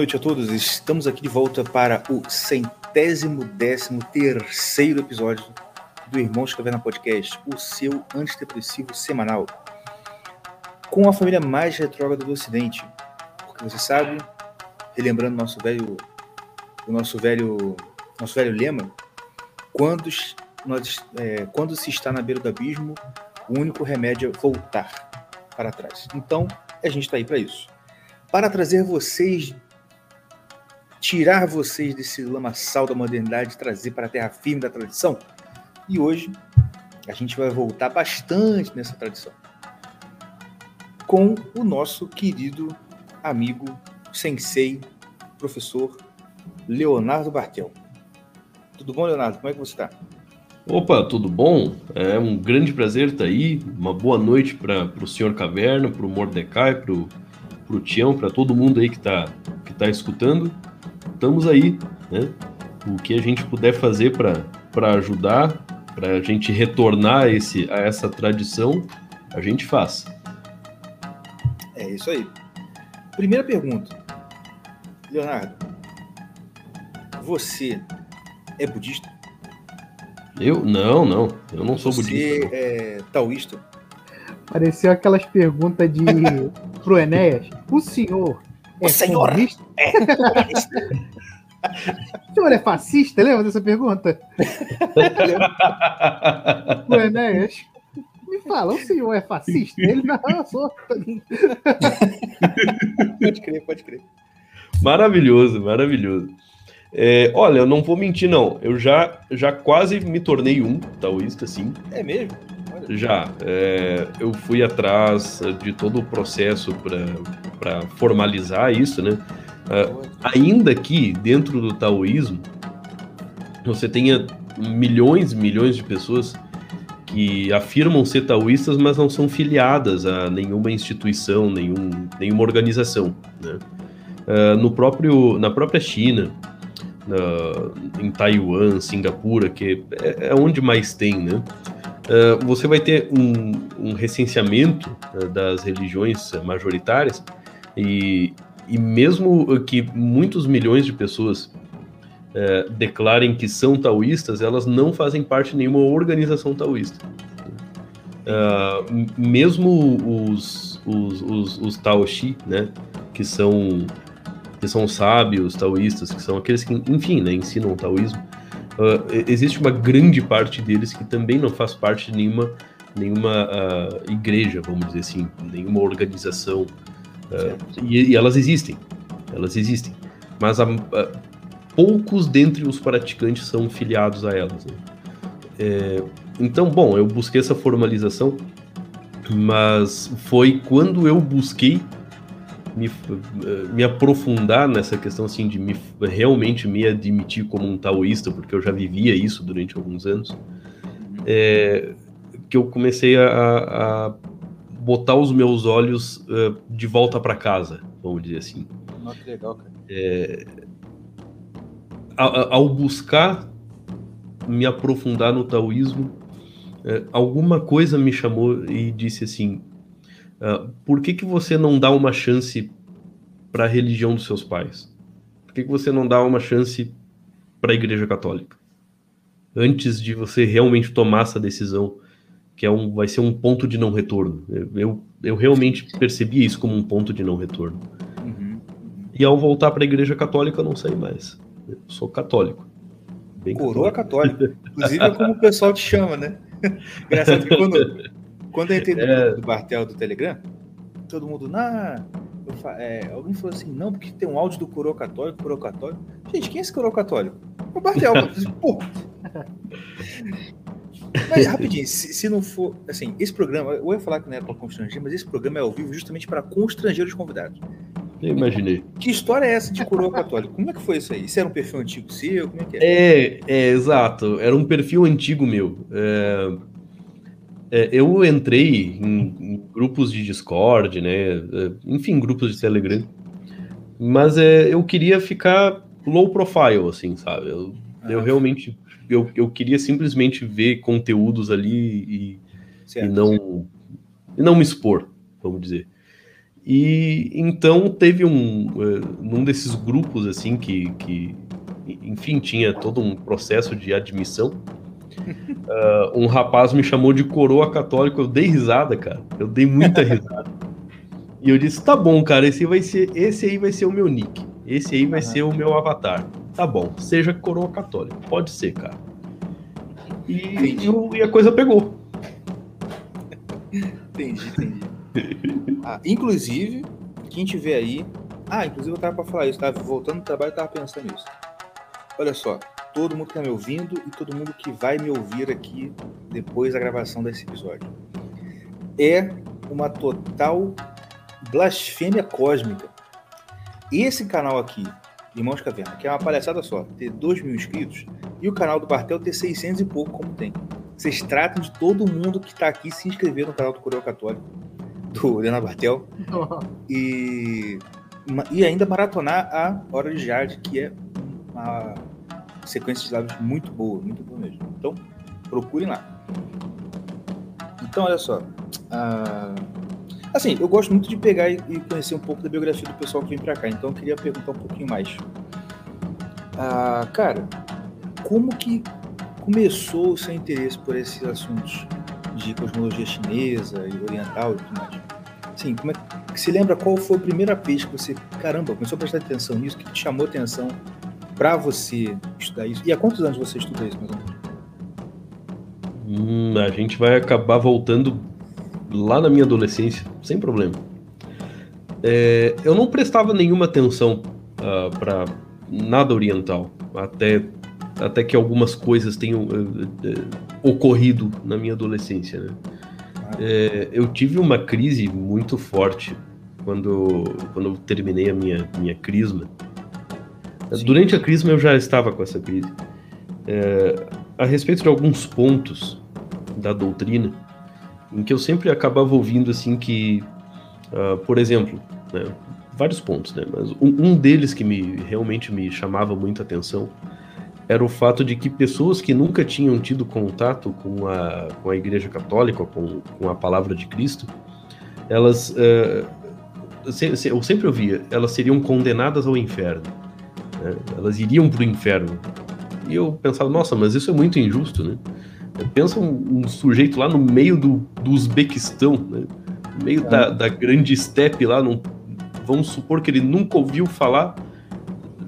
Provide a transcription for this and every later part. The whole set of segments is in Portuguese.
Noite a todos. Estamos aqui de volta para o centésimo décimo terceiro episódio do Irmãos Caverna Podcast, o seu antidepressivo semanal, com a família mais retrógrada do Ocidente. Porque você sabe, relembrando nosso velho, o nosso velho, nosso velho lema, quando, nós, é, quando se está na beira do abismo, o único remédio é voltar para trás. Então, a gente está aí para isso para trazer vocês, tirar vocês desse lamaçal da modernidade, trazer para a terra firme da tradição. E hoje a gente vai voltar bastante nessa tradição com o nosso querido amigo, sensei, professor Leonardo Bartel. Tudo bom, Leonardo? Como é que você está? Opa, tudo bom? É um grande prazer estar aí. Uma boa noite para o senhor Caverna, para o Mordecai, para o Tião, para todo mundo aí que está que tá escutando. Estamos aí, né? O que a gente puder fazer para ajudar, para a gente retornar esse, a essa tradição, a gente faz. É isso aí. Primeira pergunta. Leonardo, você é budista? Eu? Não, não. Eu não sou você budista. Você é taoísta? Pareceu aquelas perguntas de pro Enéas. O senhor é o senhor comunista? É. o senhor é fascista? Lembra dessa pergunta? pro Enéas. Me fala, o senhor é fascista? Ele não, eu sou. pode crer, pode crer. Maravilhoso, maravilhoso. É, olha, eu não vou mentir, não. Eu já, já quase me tornei um taoísta, sim. É mesmo? Já. É, eu fui atrás de todo o processo para formalizar isso, né? Uh, ainda que dentro do taoísmo você tenha milhões e milhões de pessoas que afirmam ser taoístas, mas não são filiadas a nenhuma instituição, nenhum, nenhuma organização. Né? Uh, no próprio, na própria China, uh, em Taiwan, Singapura, que é, é onde mais tem, né? Uh, você vai ter um, um recenseamento uh, das religiões majoritárias e, e mesmo que muitos milhões de pessoas uh, declarem que são taoístas, elas não fazem parte de nenhuma organização taoísta. mesmo os, os, os, os taoshi, né, que são que são sábios taoístas, que são aqueles que, enfim, né, ensinam o taoísmo, uh, existe uma grande parte deles que também não faz parte de nenhuma, nenhuma uh, igreja, vamos dizer assim, nenhuma organização. Uh, e, e, elas existem, elas existem. Mas poucos dentre os praticantes são filiados a elas. Né? É, então, bom, eu busquei essa formalização, mas foi quando eu busquei me, eh, me aprofundar nessa questão assim de me, realmente me admitir como um taoísta, porque eu já vivia isso durante alguns anos, é, que eu comecei a, a, botar os meus olhos uh, de volta para casa, vamos dizer assim. Nossa, que legal, cara. É, ao buscar me aprofundar no taoísmo, é, alguma coisa me chamou e disse assim: Uh, por que, que você não dá uma chance para a religião dos seus pais? Por que, que você não dá uma chance para a Igreja Católica? Antes de você realmente tomar essa decisão, que é um, vai ser um ponto de não retorno. Eu, eu realmente percebi isso como um ponto de não retorno. Uhum. E ao voltar para a Igreja Católica, eu não saí mais. Eu sou católico. Bem Coroa católica. Inclusive é como o pessoal te chama, né? Engraçado que quando, quando eu entrei no é... do Bartel do Telegram, todo mundo, na. É, alguém falou assim, não, porque tem um áudio do coroa católico, coroa católico. Gente, quem é esse coroa católico? É o Bartel. Pô. Mas rapidinho, se, se, não for. Assim, esse programa, eu ia falar que não era para constranger, mas esse programa é ao vivo justamente para constranger os convidados. Eu imaginei. Que história é essa de coroa católico? Como é que foi isso aí? Isso era um perfil antigo seu? Como é que é? É, é exato. Era um perfil antigo meu. É, é, eu entrei em, em, grupos de Discord, né? É, enfim, grupos de Telegram. Mas é, eu queria ficar low profile, assim, sabe? Eu, ah, eu realmente eu, eu queria simplesmente ver conteúdos ali e, certo, e não e não me expor, vamos dizer. E então teve um, uh, num desses grupos assim que, que, enfim, tinha todo um processo de admissão. Uh, um rapaz me chamou de coroa católico, eu dei risada, cara. Eu dei muita risada. e eu disse: "Tá bom, cara, esse vai ser, esse aí vai ser o meu nick. Esse aí vai uhum. ser o meu avatar. Tá bom, seja coroa católico. Pode ser, cara." E, e, e a coisa pegou. entendi, entendi. Ah, inclusive, quem tiver aí. Ah, inclusive eu tava pra falar isso, tava voltando do trabalho e tava pensando nisso. Olha só, todo mundo que tá me ouvindo e todo mundo que vai me ouvir aqui depois da gravação desse episódio. É uma total blasfêmia cósmica. Esse canal aqui, Irmãos Caverna, que é uma palhaçada só, ter 2 mil inscritos, e o canal do Bartel ter 600 e pouco, como tem. Vocês tratam de todo mundo que está aqui se inscrever no canal do Coroa Católico do Leonardo Bartel. e, e ainda maratonar a Hora de Jade, que é uma sequência de lives muito boa, muito boa mesmo. Então, procurem lá. Então, olha só. Uh, assim, eu gosto muito de pegar e, conhecer um pouco da biografia do pessoal que vem para cá. Então, eu queria perguntar um pouquinho mais. Uh, cara, como que começou o seu interesse por esses assuntos? de cosmologia chinesa e oriental e tudo mais. Sim, como é que se lembra qual foi a primeira vez que você, caramba, começou a prestar atenção nisso, que te chamou atenção para você estudar isso? E há quantos anos você estuda isso, mais ou menos? Hum, a gente vai acabar voltando lá na minha adolescência, sem problema. É, eu não prestava nenhuma atenção uh, ah, para nada oriental, até até que algumas coisas tenham uh, uh, ocorrido na minha adolescência. Né? É, eu tive uma crise muito forte quando, quando eu terminei a minha, minha crisma. Sim. Durante a crisma eu já estava com essa crise. É, a respeito de alguns pontos da doutrina, em que eu sempre acabava ouvindo assim que, uh, por exemplo, né, vários pontos, né, mas um, um deles que me realmente me chamava muita atenção era o fato de que pessoas que nunca tinham tido contato com a, com a Igreja Católica, com, com a palavra de Cristo, elas, uh, eu sempre ouvia, elas seriam condenadas ao inferno. Né? Elas iriam para o inferno. E eu pensava, nossa, mas isso é muito injusto, né? Pensa um, um sujeito lá no meio do, do Uzbequistão, né? no meio é. da, da grande estepe lá, num, vamos supor que ele nunca ouviu falar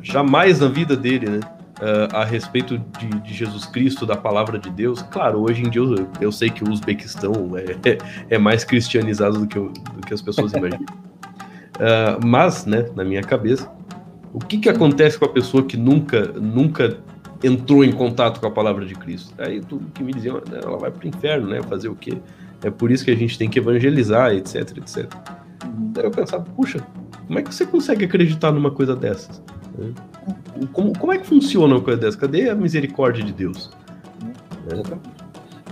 jamais na vida dele, né? uh, a respeito de, de, Jesus Cristo, da palavra de Deus. Claro, hoje em dia eu, eu sei que o Uzbequistão é, é mais cristianizado do que, do que as pessoas imaginam. Uh, mas, né, na minha cabeça, o que, que acontece com a pessoa que nunca, nunca entrou em contato com a palavra de Cristo? Aí tudo que me diziam, né, ela vai para o inferno, né? Fazer o quê? É por isso que a gente tem que evangelizar, etc, etc. Daí eu pensava, puxa, como é que você consegue acreditar numa coisa dessas? Como, como é que funciona uma coisa dessa? Cadê a misericórdia de Deus? É.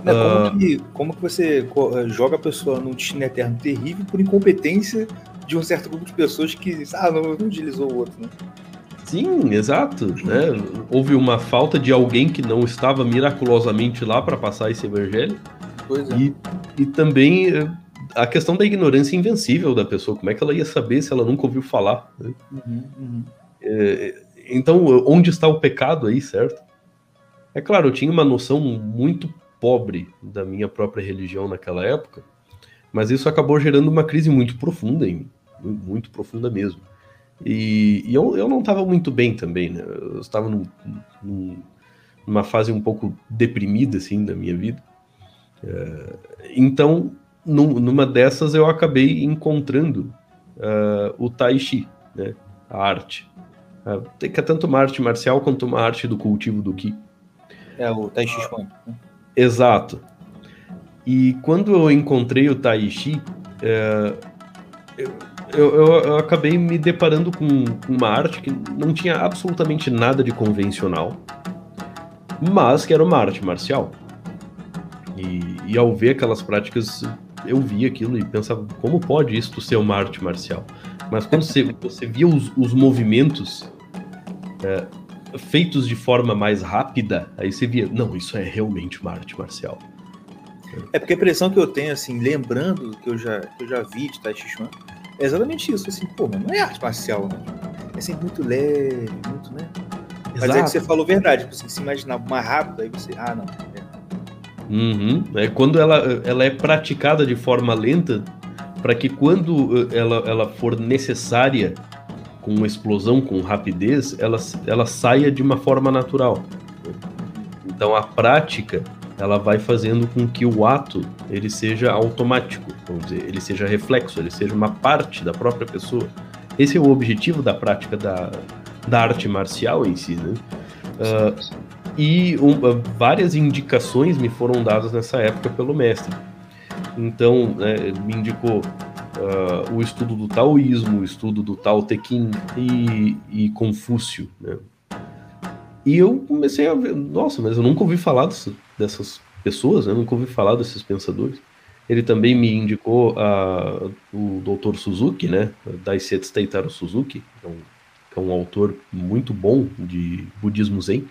Não, como, uh... que, como que você joga a pessoa num destino eterno terrível por incompetência de um certo grupo de pessoas que ah, não, não utilizou o outro, né? Sim, exato. Né? Houve uma falta de alguém que não estava miraculosamente lá para passar esse evangelho. Pois é. E, e também eh, a questão da ignorância invencível da pessoa. Como é que ela ia saber se ela nunca ouviu falar? Né? Uhum, uhum. É, então, onde está o pecado aí, certo? É claro, eu tinha uma noção muito pobre da minha própria religião naquela época, mas isso acabou gerando uma crise muito profunda em mim, muito profunda mesmo. E, e eu, eu não estava muito bem também, né? Eu estava num, num, numa fase um pouco deprimida, assim, da minha vida. É, então, num, numa dessas, eu acabei encontrando uh, o Tai Chi, né? A arte. É, que é tanto uma arte marcial quanto uma arte do cultivo do Ki. É o Tai Chi Chuan. Né? Exato. E quando eu encontrei o Tai Chi, é, eu, eu, eu, acabei me deparando com, uma arte que não tinha absolutamente nada de convencional, mas que era uma arte marcial. E, e ao ver aquelas práticas, eu vi aquilo e pensava, como pode isto ser uma arte marcial? Mas quando você, você via os, os movimentos é, feitos de forma mais rápida, aí você via, não, isso é realmente uma arte marcial. É porque a impressão que eu tenho, assim, lembrando que eu já, que eu já vi de Tai Chi Chuan, É exatamente isso. Assim, pô, mas não é arte marcial, né? É sempre muito leve, muito, né? Mas é que você falou verdade. Tipo assim, se imaginar mais rápido, aí você. Ah, não. É. Uhum. É quando ela, ela é praticada de forma lenta, para que quando eh, ela, ela for necessária, com uma explosão, com rapidez, ela, ela saia de uma forma natural. Então a prática ela vai fazendo com que o ato ele seja automático, vamos dizer, ele seja reflexo, ele seja uma parte da própria pessoa. Esse é o objetivo da prática da, da arte marcial em si, né? Uh, e um, uh, várias indicações me foram dadas nessa época pelo mestre. Então, né, me indicou uh, o estudo do taoísmo, o estudo do Tao Te Ching e, e Confúcio, né? E eu comecei a ver, nossa, mas eu nunca ouvi falar dessas, dessas pessoas, né? eu nunca ouvi falar desses pensadores. Ele também me indicou a, o Dr. Suzuki, né? Daisetsu Teitaro Suzuki, que é, um, que é um autor muito bom de budismo zen.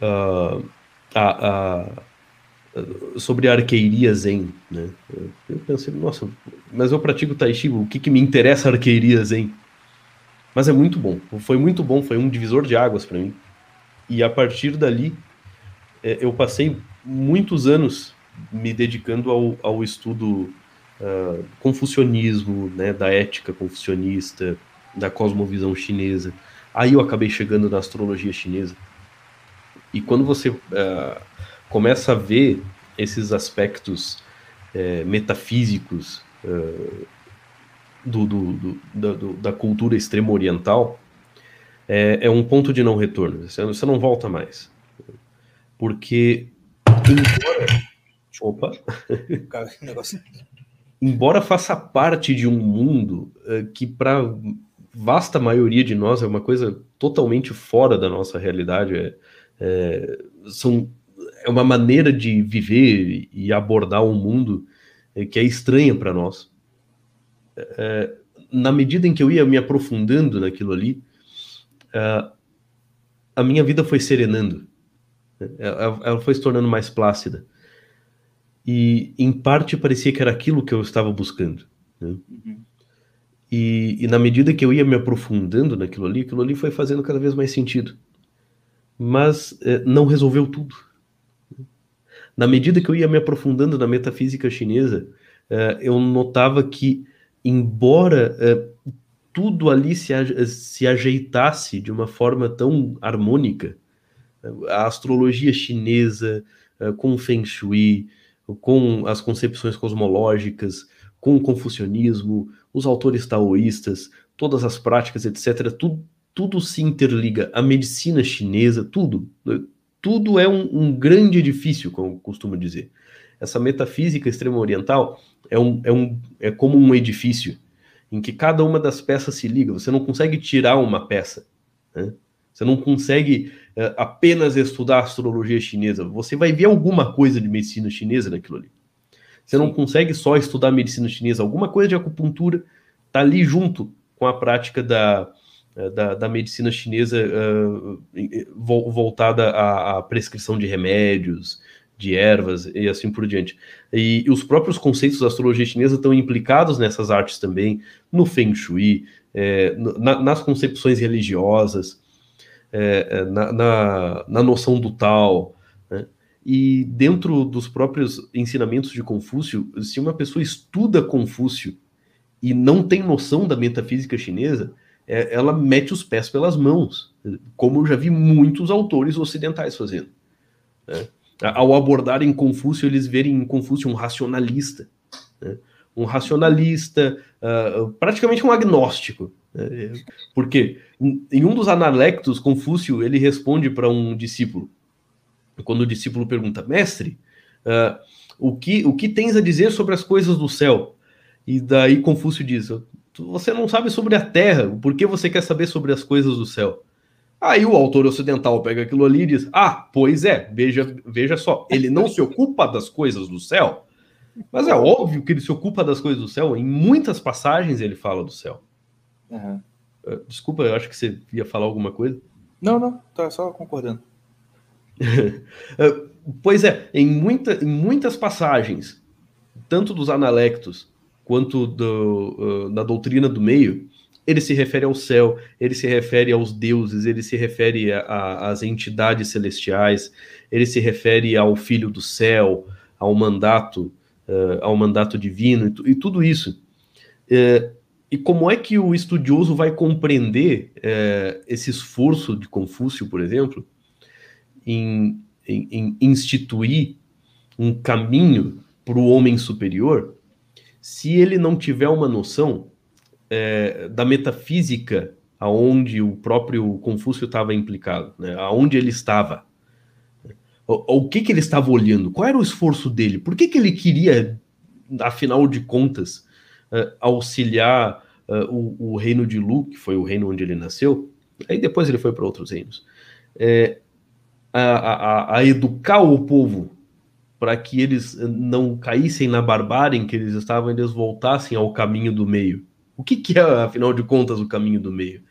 Uh, a, a, sobre a arqueiria zen, né? Eu pensei, nossa, mas eu pratico tai chi, o que, que me interessa arqueiria zen? Mas é muito bom, foi muito bom, foi um divisor de águas para mim. E a partir dali, eu passei muitos anos me dedicando ao, ao estudo uh, confucionismo, né, da ética confucionista, da cosmovisão chinesa. Aí eu acabei chegando na astrologia chinesa. E quando você uh, começa a ver esses aspectos uh, metafísicos uh, do, do, do, da cultura extremo oriental, é, é, um ponto de não retorno. Você não volta mais. Porque, embora. Opa! embora faça parte de um mundo uh, que, para vasta maioria de nós, é uma coisa totalmente fora da nossa realidade, é, é, são, é uma maneira de viver e abordar um mundo é, que é estranha para nós. É, na medida em que eu ia me aprofundando naquilo ali, uh, a minha vida foi serenando. Ela, ela, foi se tornando mais plácida. E, em parte, parecia que era aquilo que eu estava buscando. Né? Uhum. E, e, na medida que eu ia me aprofundando naquilo ali, aquilo ali foi fazendo cada vez mais sentido. Mas eh, não resolveu tudo. Na medida que eu ia me aprofundando na metafísica chinesa, eh, eu notava que, embora eh, tudo ali se, se ajeitasse de uma forma tão harmônica. A astrologia chinesa, eh, com o Feng Shui, com as concepções cosmológicas, com o confucionismo, os autores taoístas, todas as práticas, etc., tudo, tudo se interliga. A medicina chinesa, tudo. Tudo é um, um grande edifício, como costumo dizer. Essa metafísica extrema oriental é, um, é, um, é como um edifício em que cada uma das peças se liga. Você não consegue tirar uma peça. Né? Você não consegue apenas estudar astrologia chinesa. Você vai ver alguma coisa de medicina chinesa naquilo ali. Você não consegue só estudar medicina chinesa. Alguma coisa de acupuntura está ali junto com a prática da, eh, da, da medicina chinesa uh, voltada à, à prescrição de remédios, de ervas e assim por diante. E, e, os próprios conceitos da astrologia chinesa estão implicados nessas artes também, no Feng Shui, é, na, nas concepções religiosas, é, é, na, na, na, noção do tal. Né? E dentro dos próprios ensinamentos de Confúcio, se uma pessoa estuda Confúcio e não tem noção da metafísica chinesa, é, ela mete os pés pelas mãos, como eu já vi muitos autores ocidentais fazendo. Né? ao abordarem Confúcio, eles verem em Confúcio um racionalista. Né? Um racionalista, uh, praticamente um agnóstico. Né? Porque em, em, um dos analectos, Confúcio ele responde para um discípulo. Quando o discípulo pergunta, mestre, uh, o, que, o que tens a dizer sobre as coisas do céu? E daí Confúcio diz: Você não sabe sobre a terra, por que você quer saber sobre as coisas do céu? Aí o autor ocidental pega aquilo ali e diz: Ah, pois é, veja, veja só, ele não se ocupa das coisas do céu, mas é óbvio que ele se ocupa das coisas do céu. Em muitas passagens ele fala do céu. Uhum. Desculpa, eu acho que você ia falar alguma coisa. Não, não, tá só concordando. Eh, pois é, em, muita, em muitas passagens, tanto dos analectos quanto do, uh, da doutrina do meio, ele se refere ao céu, ele se refere aos deuses, ele se refere às entidades celestiais, ele se refere ao Filho do céu, ao mandato, uh, ao mandato divino e, e tudo isso. Uh, e como é que o estudioso vai compreender uh, esse esforço de Confúcio, por exemplo, em, em, em instituir um caminho para o homem superior, se ele não tiver uma noção é, da metafísica aonde o próprio Confúcio estava implicado, né? aonde ele estava. O, o, que, que ele estava olhando? Qual era o esforço dele? Por que, que ele queria, afinal de contas, uh, auxiliar uh, o, o, reino de Lu, que foi o reino onde ele nasceu? Aí depois ele foi para outros reinos. É, a, a, a educar o povo para que eles não caíssem na barbárie em que eles estavam, eles voltassem ao caminho do meio. O que, que é, afinal de contas, o caminho do meio?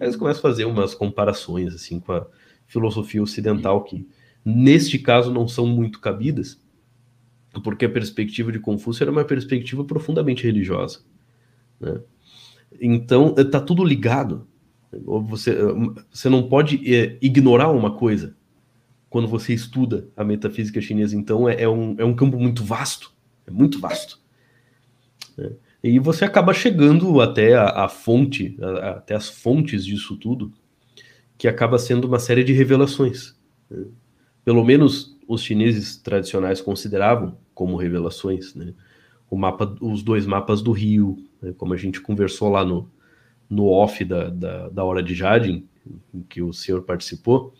Aí eles começam a fazer umas comparações assim com a filosofia ocidental que, neste caso, não são muito cabidas, porque a perspectiva de Confúcio era uma perspectiva profundamente religiosa. Né? Então, está tudo ligado. Você, você não pode é, ignorar uma coisa quando você estuda a metafísica chinesa. Então, é, é, um, é um campo muito vasto. É muito vasto. Né? E você acaba chegando até a, a fonte, a, até as fontes disso tudo, que acaba sendo uma série de revelações. Né? Pelo menos os chineses tradicionais consideravam como revelações, né? O mapa, os dois mapas do rio, né? como a gente conversou lá no, no off da, da, da hora de Jardim, em que o senhor participou,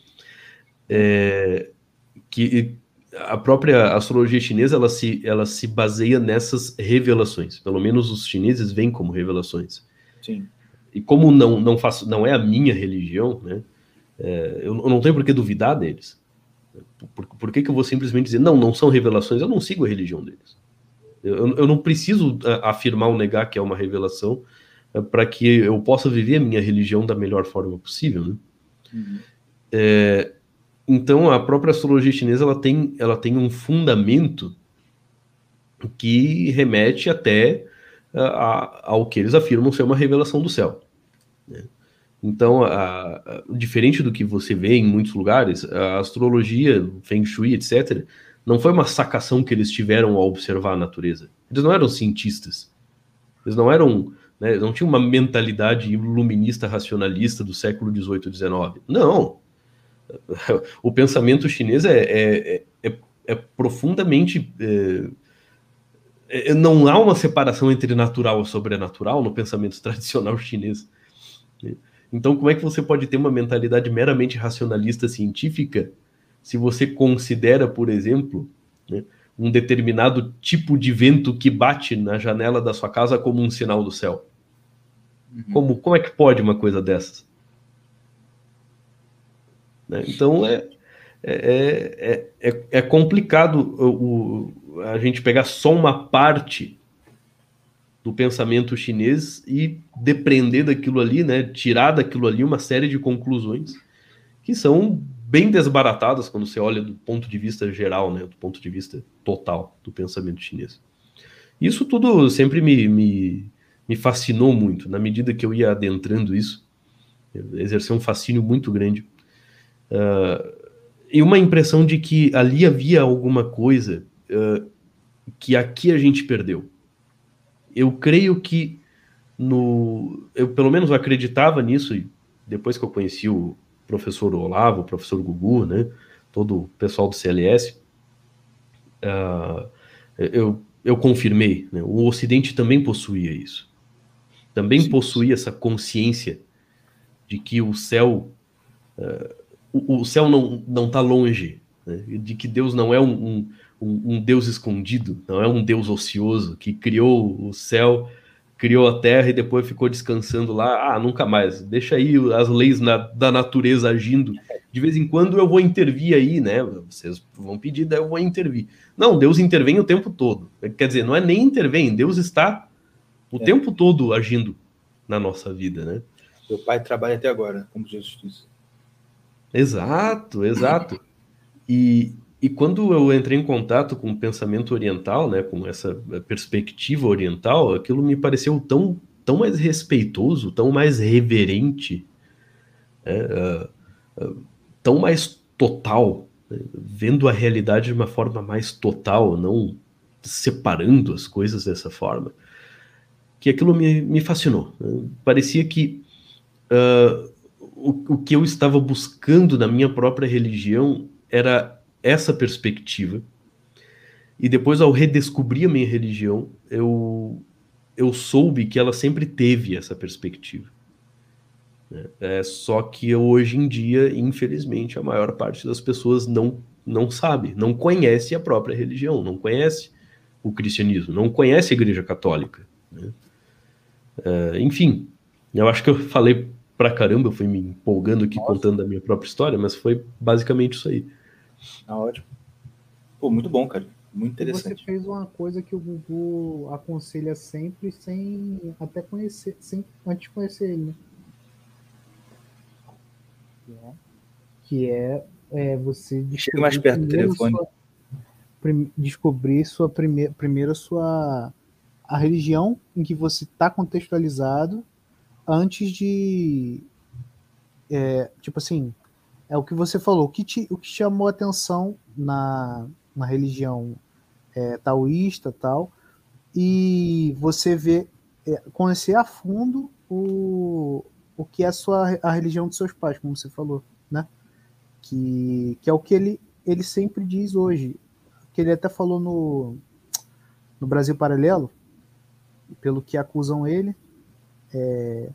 é, que a própria astrologia chinesa ela se, ela se baseia nessas revelações. Pelo menos os chineses veem como revelações. Sim. E como não não faço, não é a minha religião, né? É, eu, eu, não tenho por que duvidar deles. Por, por que, que eu vou simplesmente dizer não, não são revelações? Eu não sigo a religião deles. Eu, eu não preciso afirmar ou negar que é uma revelação é, para que eu possa viver a minha religião da melhor forma possível, né? Uhum. É, então, a própria astrologia chinesa ela tem, ela tem um fundamento que remete até a, ao que eles afirmam ser uma revelação do céu. Né? Então, a, a, diferente do que você vê em muitos lugares, a astrologia, Feng Shui, etc., não foi uma sacação que eles tiveram ao observar a natureza. Eles não eram cientistas. Eles não eram, né, não tinham uma mentalidade iluminista racionalista do século XVIII, XIX. Não o pensamento chinês é, é, é, é profundamente. É, é, não há uma separação entre natural e sobrenatural no pensamento tradicional chinês. Então, como é que você pode ter uma mentalidade meramente racionalista científica se você considera, por exemplo, né, um determinado tipo de vento que bate na janela da sua casa como um sinal do céu? Uhum. Como, como é que pode uma coisa dessas? Né? Então é, é, é, é, é complicado o, o, a gente pegar só uma parte do pensamento chinês e depreender daquilo ali, né? tirar daquilo ali uma série de conclusões que são bem desbaratadas quando você olha do ponto de vista geral, né? do ponto de vista total do pensamento chinês. Isso tudo sempre me, me, me fascinou muito, na medida que eu ia adentrando isso, exerceu um fascínio muito grande Uh, e uma impressão de que ali havia alguma coisa uh, que aqui a gente perdeu. Eu creio que no, eu pelo menos acreditava nisso depois que eu conheci o professor Olavo, o professor Gugu, né, todo o pessoal do CLS, uh, ah, eu, eu confirmei, né, o Ocidente também possuía isso, também Sim. possuía essa consciência de que o céu uh, o, o céu não não está longe, né? de que Deus não é um, um, um, Deus escondido, não é um Deus ocioso que criou o céu, criou a terra e depois ficou descansando lá. Ah, nunca mais. Deixa aí as leis na, da natureza agindo. De vez em quando eu vou intervir aí, né? Vocês vão pedir, daí eu vou intervir. Não, Deus intervém o tempo todo. Quer dizer, não é nem intervém, Deus está o é. tempo todo agindo na nossa vida, né? Meu pai trabalha até agora como Jesus disse. Exato, exato. E, e quando eu entrei em contato com o pensamento oriental, né, com essa perspectiva oriental, aquilo me pareceu tão, tão mais respeitoso, tão mais reverente, né, uh, uh, tão mais total, né, vendo a realidade de uma forma mais total, não separando as coisas dessa forma, que aquilo me, me fascinou. Né? Parecia que uh, o, o que eu estava buscando na minha própria religião era essa perspectiva. E depois, ao redescobrir a minha religião, eu, eu soube que ela sempre teve essa perspectiva. Né? É, só que hoje em dia, infelizmente, a maior parte das pessoas não, não sabe, não conhece a própria religião, não conhece o cristianismo, não conhece a Igreja Católica. Né? É, enfim, eu acho que eu falei pra caramba, eu fui me empolgando aqui Nossa. contando a minha própria história, mas foi basicamente isso aí. Ah, ótimo. Pô, muito bom, cara. Muito interessante. Você fez uma coisa que o Gugu aconselha sempre, sem até conhecer, sem antes de conhecer ele, né? Que é, é você Chega mais perto do telefone. Sua, prim, descobrir sua primeira, primeiro sua a religião em que você está contextualizado antes de é, tipo assim é o que você falou. O que te, o que chamou atenção na, na religião é, taoísta tal, e você vê, é, conhecer a fundo o, o que é a, sua, a religião dos seus pais, como você falou, né? Que, que é o que ele, ele sempre diz hoje. Que ele até falou no, no Brasil Paralelo, pelo que acusam ele, é,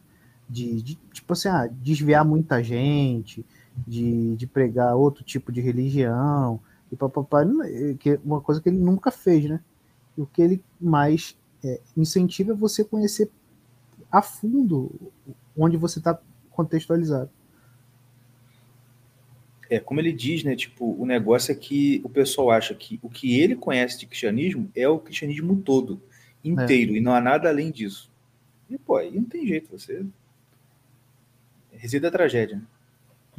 de, de, tipo assim, ah, desviar muita gente, de, de pregar outro tipo de religião, e papai, que é uma coisa que ele nunca fez, né? E o que ele mais é, incentiva é você conhecer a fundo onde você está contextualizado. É, como ele diz, né? Tipo, o negócio é que o pessoal acha que o que ele conhece de cristianismo é o cristianismo todo, inteiro, é. e não há nada além disso. E, pô, aí não tem jeito, você reside a tragédia, né?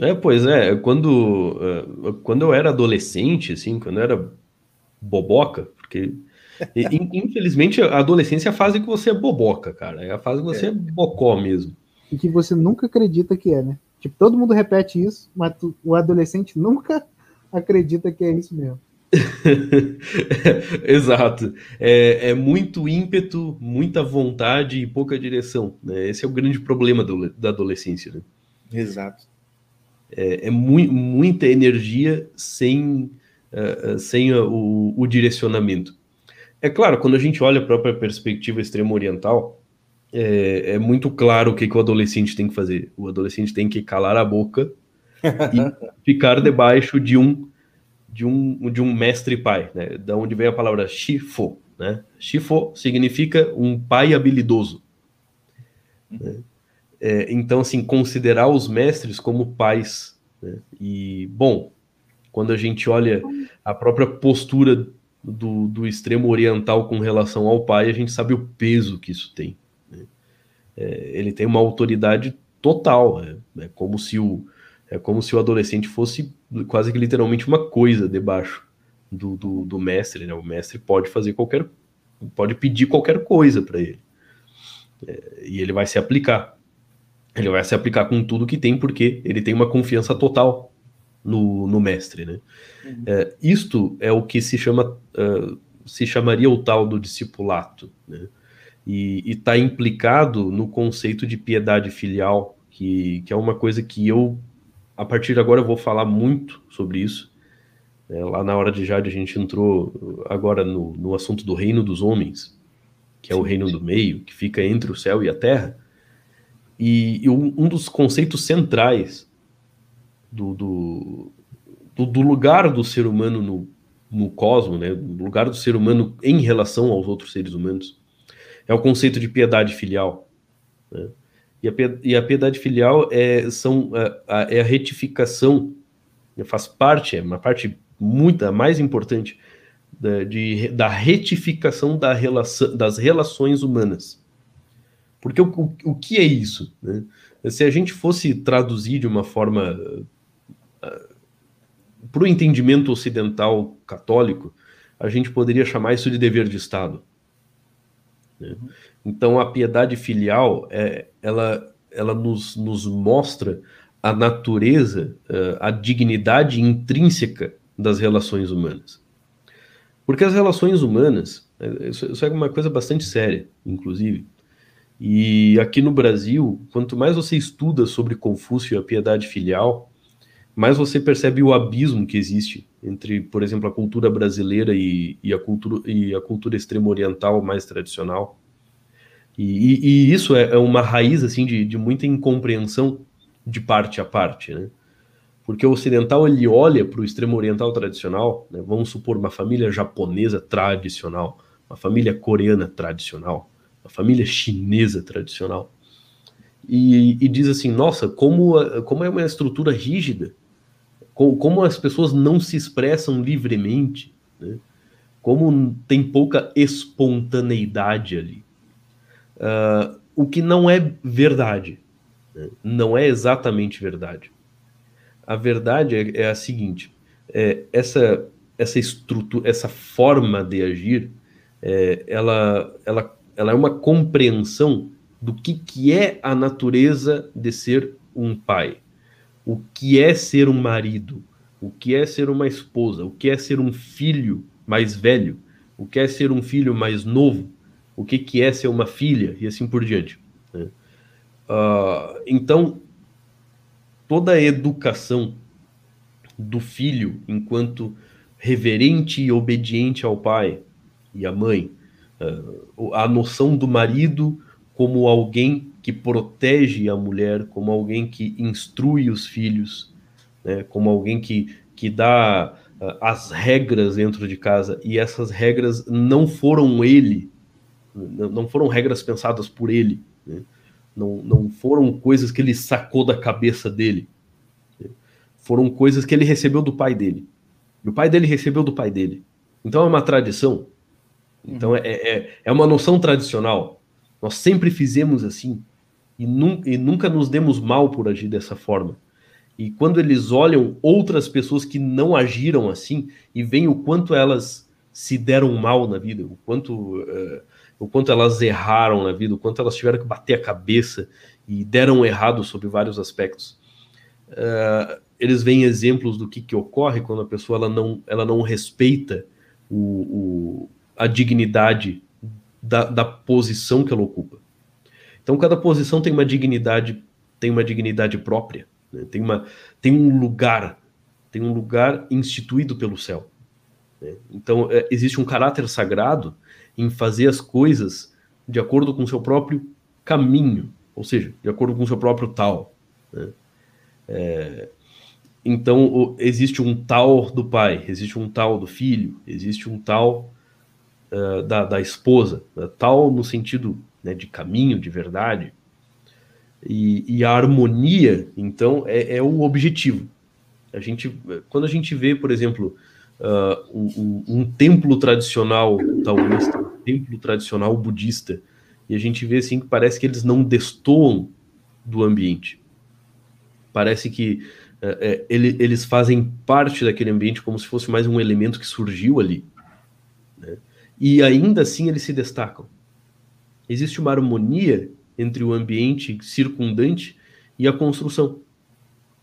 É, pois é, quando, é, quando eu era adolescente, assim, quando eu era boboca, porque infelizmente a adolescência é a fase que você é boboca, cara, é a fase que você é, é bocó mesmo. E que você nunca acredita que é, né? Tipo, todo mundo repete isso, mas tu, o adolescente nunca acredita que é isso mesmo. Exato. É, é, muito ímpeto, muita vontade e pouca direção. Né? Esse é o grande problema do, da adolescência. Né? Exato é, é mu muita energia sem, uh, sem o, o, direcionamento. É claro, quando a gente olha a própria perspectiva extremo oriental, é, é, muito claro o que, que o adolescente tem que fazer. O adolescente tem que calar a boca e ficar debaixo de um de um, de um mestre pai, né? Da onde vem a palavra shifo, né? Shifo significa um pai habilidoso. Né? É, então, assim, considerar os mestres como pais. Né? E, bom, quando a gente olha a própria postura do, do extremo oriental com relação ao pai, a gente sabe o peso que isso tem. Né? É, ele tem uma autoridade total. É, é, como se o, é como se o adolescente fosse quase que literalmente uma coisa debaixo do, do, do mestre. Né? O mestre pode fazer qualquer. pode pedir qualquer coisa para ele. É, e ele vai se aplicar ele vai se aplicar com tudo que tem, porque ele tem uma confiança total no, no mestre, né? Uhum. É, isto é o que se chama, uh, se chamaria o tal do discipulato, né? E está implicado no conceito de piedade filial, que, que é uma coisa que eu, a partir de agora, vou falar muito sobre isso. É, lá na hora de Jade, a gente entrou agora no, no assunto do reino dos homens, que é o reino do meio, que fica entre o céu e a terra. E, e um, dos conceitos centrais do, do, do, do, lugar do ser humano no, no cosmos, né, do lugar do ser humano em relação aos outros seres humanos, é o conceito de piedade filial. Né? E, a, piedade filial é, são, a, a, é retificação, né, faz parte, é uma parte muito, a mais importante da, de, da retificação da relação, das relações humanas. Porque o, o, o que é isso? Né? Se a gente fosse traduzir de uma forma uh, para o entendimento ocidental católico, a gente poderia chamar isso de dever de Estado. Né? Então, a piedade filial, é, ela, ela nos, nos mostra a natureza, uh, a dignidade intrínseca das relações humanas. Porque as relações humanas, é, isso é uma coisa bastante séria, inclusive, e aqui no Brasil, quanto mais você estuda sobre Confúcio e a piedade filial, mais você percebe o abismo que existe entre, por exemplo, a cultura brasileira e, e a, cultura, e a cultura extremo-oriental mais tradicional. E, e, e isso é, é, uma raiz assim de, de muita incompreensão de parte a parte, né? Porque o ocidental ele olha para o extremo oriental tradicional, né? vamos supor uma família japonesa tradicional, uma família coreana tradicional, uma família chinesa tradicional, e, e diz assim: nossa, como, como é uma estrutura rígida, como, como as pessoas não se expressam livremente, né? como tem pouca espontaneidade ali. Uh, o que não é verdade, né? não é exatamente verdade. A verdade é, é a seguinte: é, essa essa estrutura, essa forma de agir, é, ela, ela, ela é uma compreensão do que, que é a natureza de ser um pai o que é ser um marido, o que é ser uma esposa, o que é ser um filho mais velho, o que é ser um filho mais novo, o que, que é ser uma filha e assim por diante. Né? Uh, então, toda a educação do filho enquanto reverente e obediente ao pai e à mãe, a noção do marido como alguém que protege a mulher, como alguém que instrui os filhos, né, como alguém que, que dá uh, as regras dentro de casa, e essas regras não foram ele, não foram regras pensadas por ele, né, não, não foram coisas que ele sacou da cabeça dele, né, foram coisas que ele recebeu do pai dele. E o pai dele recebeu do pai dele. Então é uma tradição. Então uhum. é, é, é uma noção tradicional nós sempre fizemos assim e, nu e nunca nos demos mal por agir dessa forma. E quando eles olham outras pessoas que não agiram assim e veem o quanto elas se deram mal na vida, o quanto, uh, o quanto elas erraram na vida, o quanto elas tiveram que bater a cabeça e deram errado sobre vários aspectos. Uh, eles veem exemplos do que, que ocorre quando a pessoa ela não, ela não respeita o, o, a dignidade da, da posição que ela ocupa. Então cada posição tem uma dignidade, tem uma dignidade própria, né? tem, uma, tem um lugar, tem um lugar instituído pelo céu. Né? Então é, existe um caráter sagrado em fazer as coisas de acordo com o seu próprio caminho, ou seja, de acordo com o seu próprio tal. Né? É, então existe um tal do pai, existe um tal do filho, existe um tal uh, da, da, esposa, uh, tal no sentido né, de caminho, de verdade. E, e a harmonia, então, é, é, o objetivo. A gente, quando a gente vê, por exemplo, uh, um, um, templo tradicional taoísta, um templo tradicional budista, e a gente vê assim que parece que eles não destoam do ambiente. Parece que uh, ele, eles fazem parte daquele ambiente como se fosse mais um elemento que surgiu ali e ainda assim eles se destacam. Existe uma harmonia entre o ambiente circundante e a construção.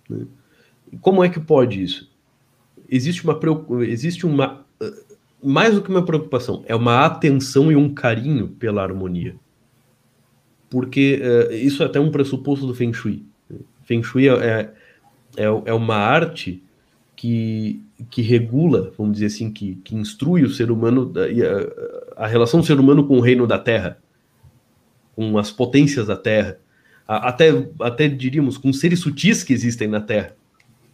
Né? Como é que pode isso? Existe uma existe uma mais do que uma preocupação, é uma atenção e um carinho pela harmonia. Porque uh, isso é até um pressuposto do Feng Shui. Feng Shui é, é, é uma arte que, que regula, vamos dizer assim, que, que instrui o ser humano, a, a relação do ser humano com o reino da Terra, com as potências da Terra, até, até diríamos com seres sutis que existem na Terra.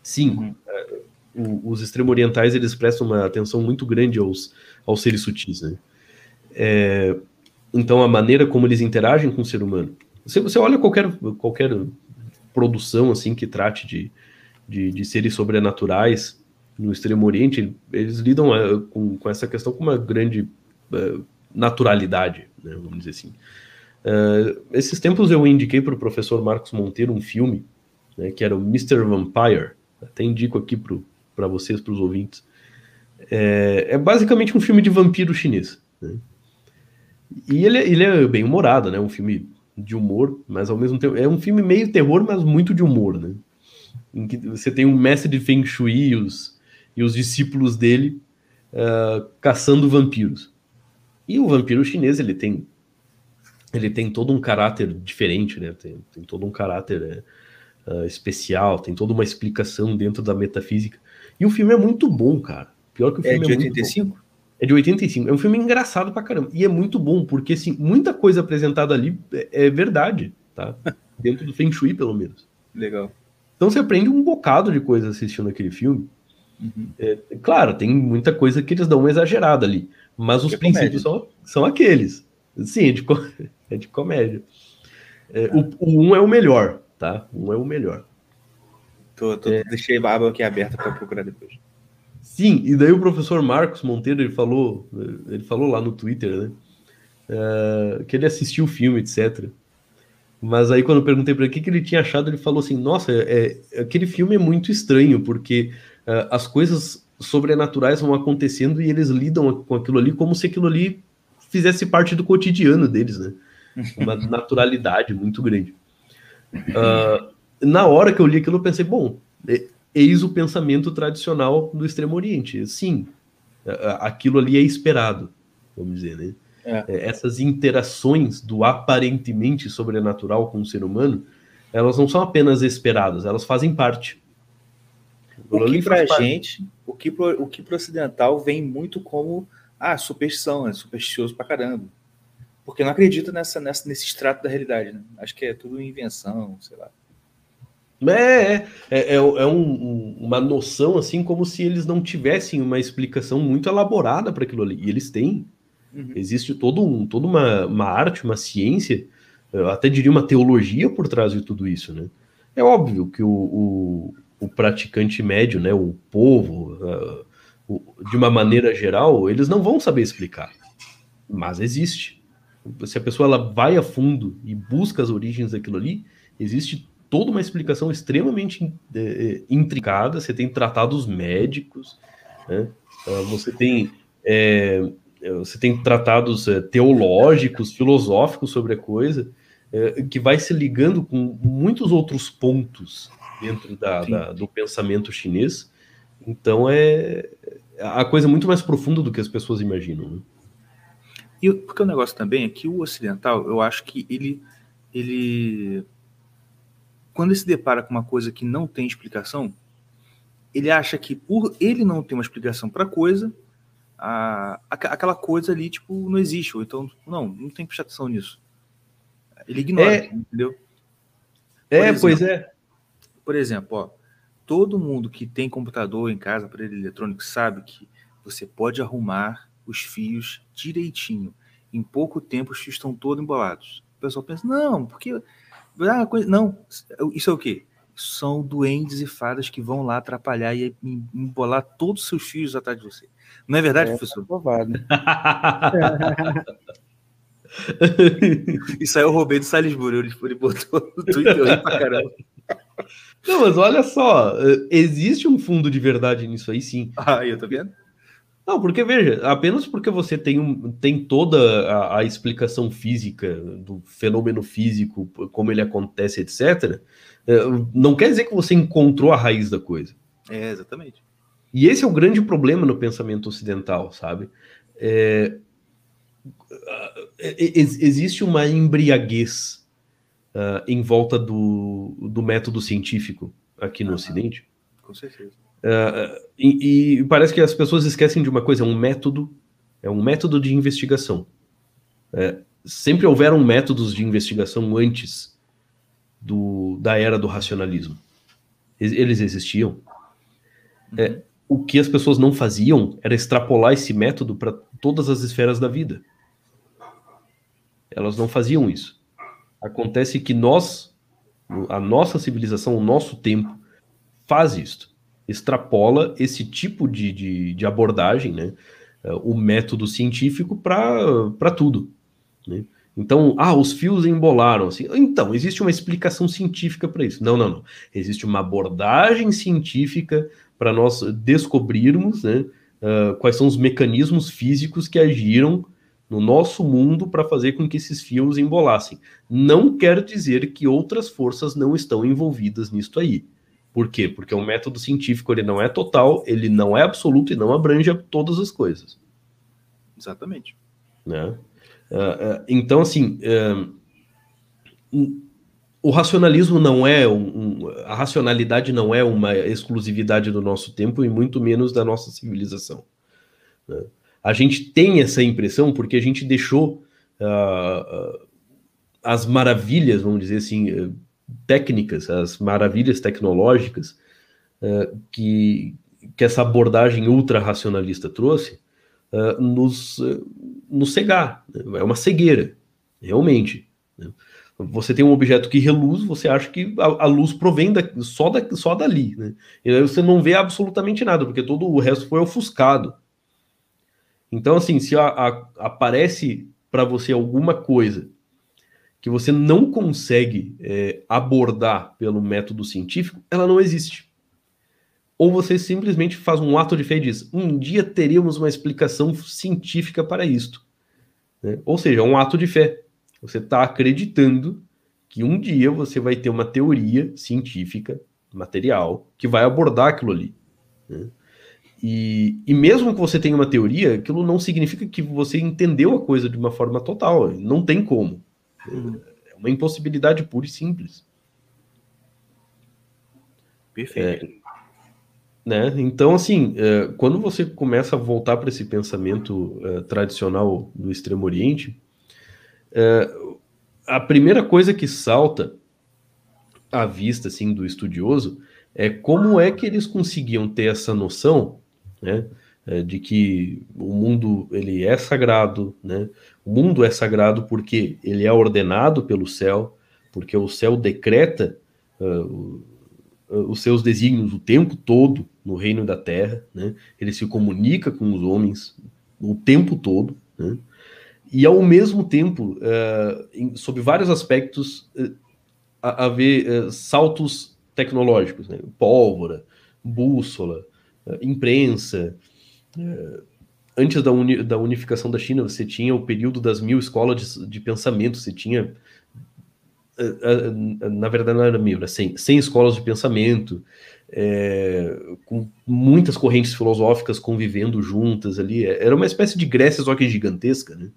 Sim, uhum. É, os extremo-orientais eles prestam uma atenção muito grande aos, aos seres sutis. Né? É, então, a maneira como eles interagem com o ser humano. Você, você olha qualquer, qualquer produção assim que trate de, de, de seres sobrenaturais no Extremo Oriente, eles lidam uh, com, com, essa questão com uma grande uh, naturalidade, né, vamos dizer assim. Uh, esses tempos eu indiquei para o professor Marcos Monteiro um filme, né, que era o Mr. Vampire, até indico aqui para vocês, para os ouvintes. É, é, basicamente um filme de vampiro chinês. Né? E ele, é, ele é bem humorado, né? Um filme de humor, mas ao mesmo tempo é um filme meio terror, mas muito de humor, né? Em que você tem um mestre de Feng Shui e os, e os discípulos dele uh, caçando vampiros. E o vampiro chinês ele tem ele tem todo um caráter diferente, né? Tem, tem todo um caráter uh, especial, tem toda uma explicação dentro da metafísica. E o filme é muito bom, cara. Pior que o é filme é de 85? É de 85. É um filme engraçado pra caramba. E é muito bom, porque assim, muita coisa apresentada ali é, é verdade, tá? Dentro do Feng Shui, pelo menos. Legal. Então você aprende um bocado de coisa assistindo aquele filme. Uhum. É, claro, tem muita coisa que eles dão uma exagerada ali. Mas os é princípios são, são aqueles. Sim, é de, é de comédia. É, o, o um é o melhor, tá? Um é o melhor. Tô, tô, é. Deixei a aba aqui aberta para procurar depois. Sim, e daí o professor Marcos Monteiro ele falou, ele falou lá no Twitter, né? Uh, que ele assistiu o filme, etc. Mas aí quando eu perguntei para ele o que, que ele tinha achado, ele falou assim: Nossa, é, é aquele filme é muito estranho porque uh, as coisas sobrenaturais vão acontecendo e eles lidam com aquilo ali como se aquilo ali fizesse parte do cotidiano deles, né? Uma naturalidade muito grande. Uh, na hora que eu li aquilo, eu pensei, bom, eis o pensamento tradicional do Extremo Oriente. Sim, aquilo ali é esperado, vamos dizer, né? É. é. Essas interações do aparentemente sobrenatural com o ser humano, elas não são apenas esperadas, elas fazem parte. O que pra parte. gente, o que pro, o que pro ocidental vem muito como ah, superstição, é supersticioso pra caramba. Porque não acredita nessa, nessa, nesse extrato da realidade, né? Acho que é tudo invenção, sei lá. É, é, é, é um, uma noção assim como se eles não tivessem uma explicação muito elaborada para aquilo ali. E eles têm. Uhum. Existe todo um, toda uma, uma arte, uma ciência, eu até diria uma teologia por trás de tudo isso, né? É óbvio que o, o, o praticante médio, né, o povo, uh, o, de uma maneira geral, eles não vão saber explicar. Mas existe. Se a pessoa ela vai a fundo e busca as origens daquilo ali, existe toda uma explicação extremamente é, intricada. Você tem tratados médicos, né? Ah, você tem é, você tem tratados é, teológicos, filosóficos sobre a coisa, é, que vai se ligando com muitos outros pontos dentro da, da, do pensamento chinês. Então é a coisa muito mais profunda do que as pessoas imaginam. Né? E porque o negócio também é que o ocidental, eu acho que ele ele quando ele se depara com uma coisa que não tem explicação, ele acha que por ele não ter uma explicação para a coisa, a, aquela coisa ali, tipo, não existe. Ou então, não, não tem que prestar atenção nisso. Ele ignora, é, entendeu? É, exemplo, pois é. Por exemplo, ó, todo mundo que tem computador em casa, aparelho eletrônico, sabe que você pode arrumar os fios direitinho. Em pouco tempo, os fios estão todos embolados. O pessoal pensa, não, porque ah, coisa... Não, isso é o quê? São duendes e fadas que vão lá atrapalhar e embolar todos os seus filhos atrás de você. Não é verdade, é, professor? Provado. Isso aí eu roubei do Salisbury, ele, ele botou no Twitter eu pra caramba. Não, mas olha só, eh, existe um fundo de verdade nisso aí, sim. Ah, eu tô vendo. Não, porque veja, apenas porque você tem, um, tem toda a, a, explicação física do fenômeno físico, como ele acontece, etc., é, não quer dizer que você encontrou a raiz da coisa. É, exatamente. E esse é o grande problema no pensamento ocidental, sabe? É, é existe uma embriaguez uh, em volta do, do método científico aqui no ah, Ocidente. Com certeza Uh, e, e, parece que as pessoas esquecem de uma coisa: é um método, é um método de investigação. É, sempre houveram métodos de investigação antes do, da era do racionalismo. Eles existiam. É, uhum. O que as pessoas não faziam era extrapolar esse método para todas as esferas da vida. Elas não faziam isso. Acontece que nós, a nossa civilização, o nosso tempo, faz isto extrapola esse tipo de, de, de abordagem, né? É, o método científico para tudo. Né? Então, ah, os fios embolaram. Assim. Então, existe uma explicação científica para isso. Não, não, não. Existe uma abordagem científica para nós descobrirmos né, uh, quais são os mecanismos físicos que agiram no nosso mundo para fazer com que esses fios embolassem. Não quer dizer que outras forças não estão envolvidas nisto aí. Por quê? Porque o método científico ele não é total, ele não é absoluto e não abrange todas as coisas. Exatamente. Né? Uh, uh, então, assim, o racionalismo não é um, um, a racionalidade não é uma exclusividade do nosso tempo e muito menos da nossa civilização. Né? A gente tem essa impressão porque a gente deixou uh, as maravilhas, vamos dizer assim, uh, técnicas, as maravilhas tecnológicas que, que essa abordagem ultra-racionalista trouxe, nos, nos cegar. Né? É uma cegueira, realmente. Né? Você tem um objeto que reluz, você acha que a, a luz provém da, só, da, só dali. Né? E aí você não vê absolutamente nada, porque todo o resto foi ofuscado. Então, assim, se a, a, aparece para você alguma coisa que você não consegue é, abordar pelo método científico, ela não existe. Ou você simplesmente faz um ato de fé e diz: um dia teríamos uma explicação científica para isto. Né? Ou seja, um ato de fé. Você está acreditando que um dia você vai ter uma teoria científica, material, que vai abordar aquilo ali. Né? E, e mesmo que você tenha uma teoria, aquilo não significa que você entendeu a coisa de uma forma total. Não tem como. É uma impossibilidade pura e simples. Perfeito. É, né? Então, assim, é, quando você começa a voltar para esse pensamento é, tradicional do Extremo Oriente, é, a primeira coisa que salta à vista assim, do estudioso é como é que eles conseguiam ter essa noção né? É, de que o mundo ele é sagrado, né? O mundo é sagrado porque ele é ordenado pelo céu, porque o céu decreta uh, os seus desígnios o tempo todo no reino da terra, né? Ele se comunica com os homens o tempo todo, né? E ao mesmo tempo, uh, em, sob vários aspectos, uh, haver uh, saltos tecnológicos, né? pólvora, bússola, eh, imprensa. Eh, antes da, uni, da unificação da China, você tinha o período das mil escolas de, de pensamento, você tinha. Eh, na verdade, não era mil, era 100, 100 escolas de pensamento, é, com muitas correntes filosóficas convivendo juntas ali. Era uma espécie de Grécia, só que gigantesca, né?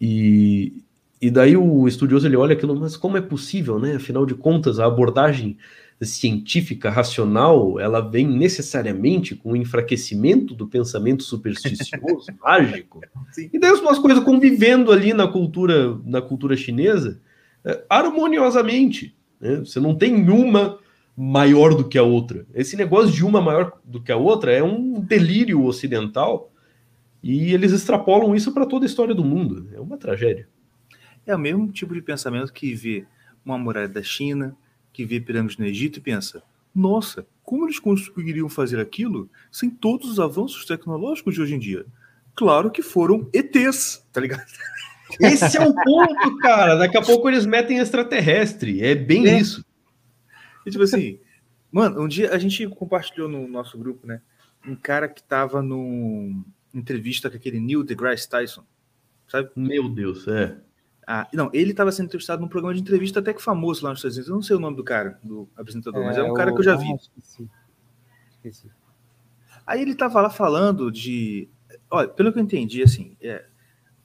E, e daí o estudioso ele olha aquilo, mas como é possível, né? Afinal de contas, a abordagem científica, racional, ela vem necessariamente com o enfraquecimento do pensamento supersticioso, mágico. Sim. E daí as duas coisas convivendo ali na cultura, na cultura chinesa, é, harmoniosamente. Né? Você não tem uma maior do que a outra. Esse negócio de uma maior do que a outra é um delírio ocidental e eles extrapolam isso para toda a história do mundo. É uma tragédia. É o mesmo tipo de pensamento que vê uma muralha da China, que vê pirâmides no Egito e pensa: nossa, como eles conseguiriam fazer aquilo sem todos os avanços tecnológicos de hoje em dia? Claro que foram ETs, tá ligado? Esse é o ponto, cara. Daqui a pouco eles metem extraterrestre. É bem é. isso. E, tipo assim, mano, um dia a gente compartilhou no nosso grupo, né? Um cara que tava numa entrevista com aquele Neil deGrasse Tyson, sabe? Meu Deus, é. Ah, não, ele estava sendo entrevistado num programa de entrevista até que famoso lá nos Estados Unidos. Eu não sei o nome do cara, do apresentador, é, mas é um cara que eu já vi. Ah, esqueci. esqueci. Aí ele estava lá falando de. Olha, pelo que eu entendi, assim, é,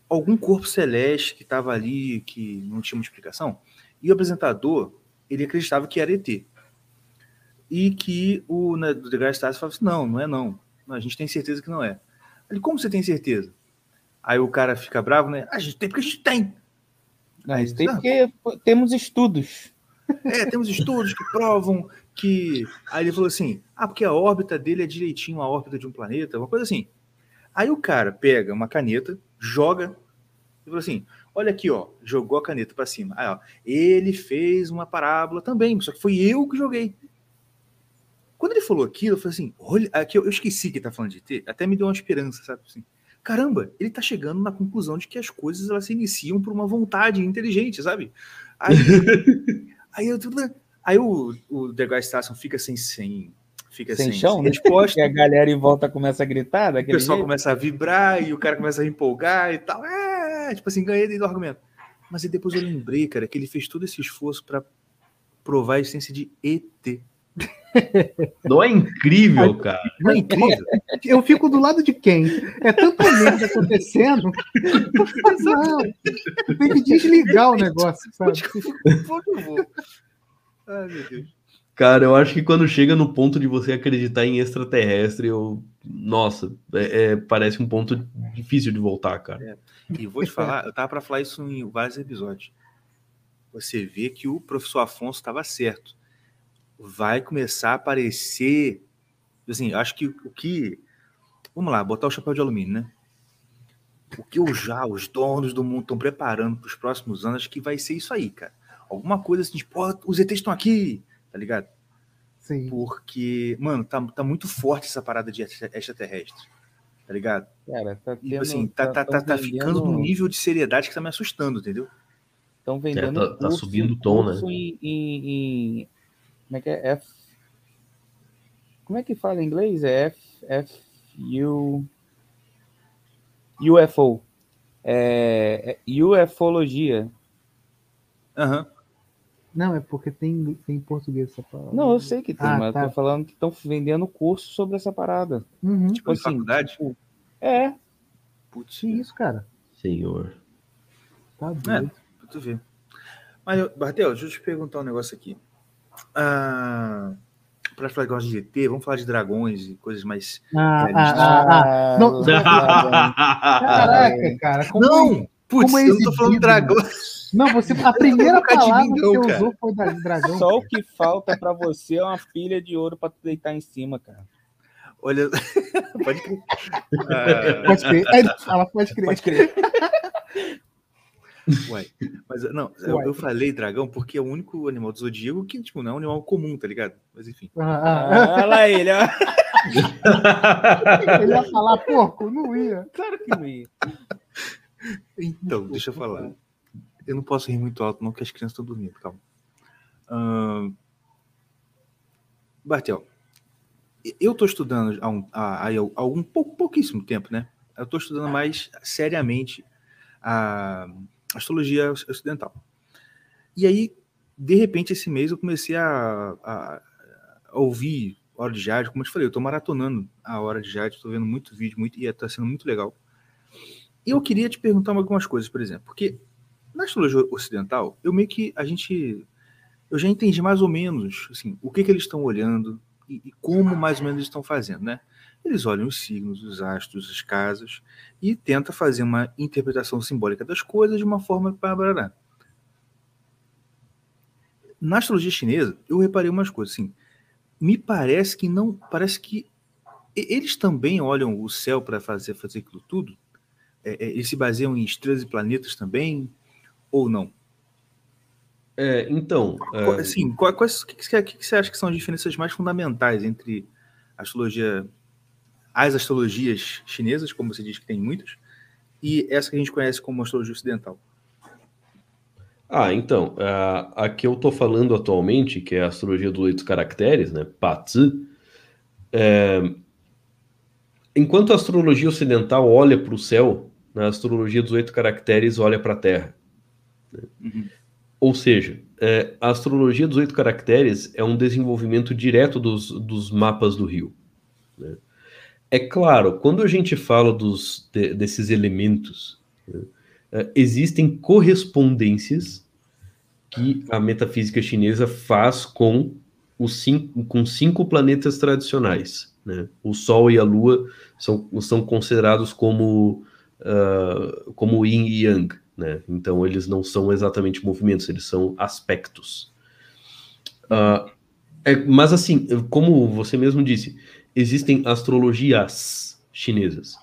algum corpo celeste que estava ali, que não tinha uma explicação, e o apresentador, ele acreditava que era ET. E que o né, do deGrasse Tyson falava assim: não, não é não. A gente tem certeza que não é. Ele, como você tem certeza? Aí o cara fica bravo, né? A gente tem porque a gente tem. Mas tem porque temos estudos. É, temos estudos que provam que. Aí ele falou assim: ah, porque a órbita dele é direitinho a órbita de um planeta, uma coisa assim. Aí o cara pega uma caneta, joga e falou assim: olha aqui, ó, jogou a caneta para cima. Aí, ó, ele fez uma parábola também, só que foi eu que joguei. Quando ele falou aquilo, eu falei assim: olha, aqui eu, esqueci que ele tá falando de ter, até me deu uma esperança, sabe assim caramba, ele tá chegando na conclusão de que as coisas elas se iniciam por uma vontade inteligente, sabe? Aí, aí, eu, aí o, o The Guy Station fica sem, sem fica Sem sem, chão, sem né? resposta. E a galera em volta começa a gritar O pessoal jeito. começa a vibrar e o cara começa a empolgar e tal. É, tipo assim, ganhei do argumento. Mas aí depois eu lembrei, cara, que ele fez todo esse esforço pra provar a existência de ET. Não é incrível, cara. Não é incrível? Eu fico do lado de quem? É tanta merda acontecendo. Não, tem que desligar o negócio, sabe? Por favor. Ai, meu Deus. Cara, eu acho que quando chega no ponto de você acreditar em extraterrestre, eu. Nossa, é- é- parece um ponto difícil de voltar, cara. E vou te falar, eu tava pra falar isso em vários episódios. Você vê que o professor Afonso estava certo. Vai começar a aparecer. Assim, eu acho que o que. Vamos lá, botar o chapéu de alumínio, né? O que eu já, os donos do mundo estão preparando para os próximos anos, acho que vai ser isso aí, cara. Alguma coisa assim, tipo, ó, os ETs estão aqui, tá ligado? Sim. Porque, mano, tá, tá muito forte essa parada de extra- extraterrestre, tá ligado? Cara, tá Tipo tendo, assim, tá, tá, tá, tá ficando num nível de seriedade que tá me assustando, entendeu? Estão vendendo É, tá- tá subindo o tom, né? em- em- como é que é? F... Como é que fala em inglês? É F, F U UFO. É, é ufologia. Aham. Não, é porque tem, tem em português essa palavra. Não, eu sei que tem, Ah, mas tá. eu tô falando que estão vendendo curso sobre essa parada. Uhum. Tipo, em faculdade? tipo, é, Putz, Que isso, cara? Senhor. Tá doido. pra tu ver. Mas, Bartel, deixa eu te perguntar um negócio aqui. Ah, pra falar negócio de ET, vamos falar de dragões e coisas mais. Ah, É, ah, ah. Não- Caraca, cara. Como Não! Putz, como é eu não tô falando dragão. Não, você, a primeira palavra que não, você cara. usou foi da dragão. Só o que falta pra você é uma pilha de ouro pra tu deitar em cima, cara. Olha. Pode crer. Pode crer. Ele fala, pode crer. Pode crer. uai. Mas não, eu, Uai. eu falei dragão porque é o único animal do zodíaco que, tipo, não é um animal comum, tá ligado? Mas enfim. Ah, ah, Ah, olha lá ele, ó. Ele ia falar porco, não ia. Claro que não ia. Então, deixa eu falar. Eu não posso rir muito alto, não, porque as crianças estão dormindo, calma. Ahn, Bartel, eu estou estudando há, um, há, há algum pou- pouquíssimo tempo, né? Eu estou estudando mais seriamente a astrologia ocidental. E aí, de repente, esse mês eu comecei a, a- a ouvir Hora de Jade, como eu te falei, eu estou maratonando a Hora de Jade, estou vendo muito vídeo, muito, e está sendo muito legal. E eu queria te perguntar algumas coisas, por exemplo, porque na astrologia ocidental, eu meio que a gente. Eu já entendi mais ou menos assim, o que, que eles estão olhando e, e como mais ou menos eles estão fazendo, né? Eles olham os signos, os astros, as casas e tenta fazer uma interpretação simbólica das coisas de uma forma para. Na astrologia chinesa, eu reparei umas coisas assim. Me parece que não. Parece que eles também olham o céu para fazer, fazer aquilo tudo. É, é, eles se baseiam em estrelas e planetas também? Ou não? É, então, é, Assim, qual- quais, o que, que que você acha que são as diferenças mais fundamentais entre a astrologia, as astrologias chinesas, como você diz que tem muitas, e essa que a gente conhece como astrologia ocidental? Ah, então, a, a que eu estou falando atualmente, que é a astrologia dos oito caracteres, né, Pazi, é, enquanto a astrologia ocidental olha para o céu, né, a astrologia dos oito caracteres olha para a Terra. Uhum. Ou seja, é, a astrologia dos oito caracteres é um desenvolvimento direto dos, dos mapas do rio. né? É claro, quando a gente fala dos, de- desses elementos, né, é, existem correspondências que a metafísica chinesa faz com os cinco, com cinco planetas tradicionais. Né? O Sol e a Lua são, são considerados como, ah, como Yin e Yang. Né? Então, eles não são exatamente movimentos, eles são aspectos. Ah, é, mas, assim, como você mesmo disse, existem astrologias chinesas.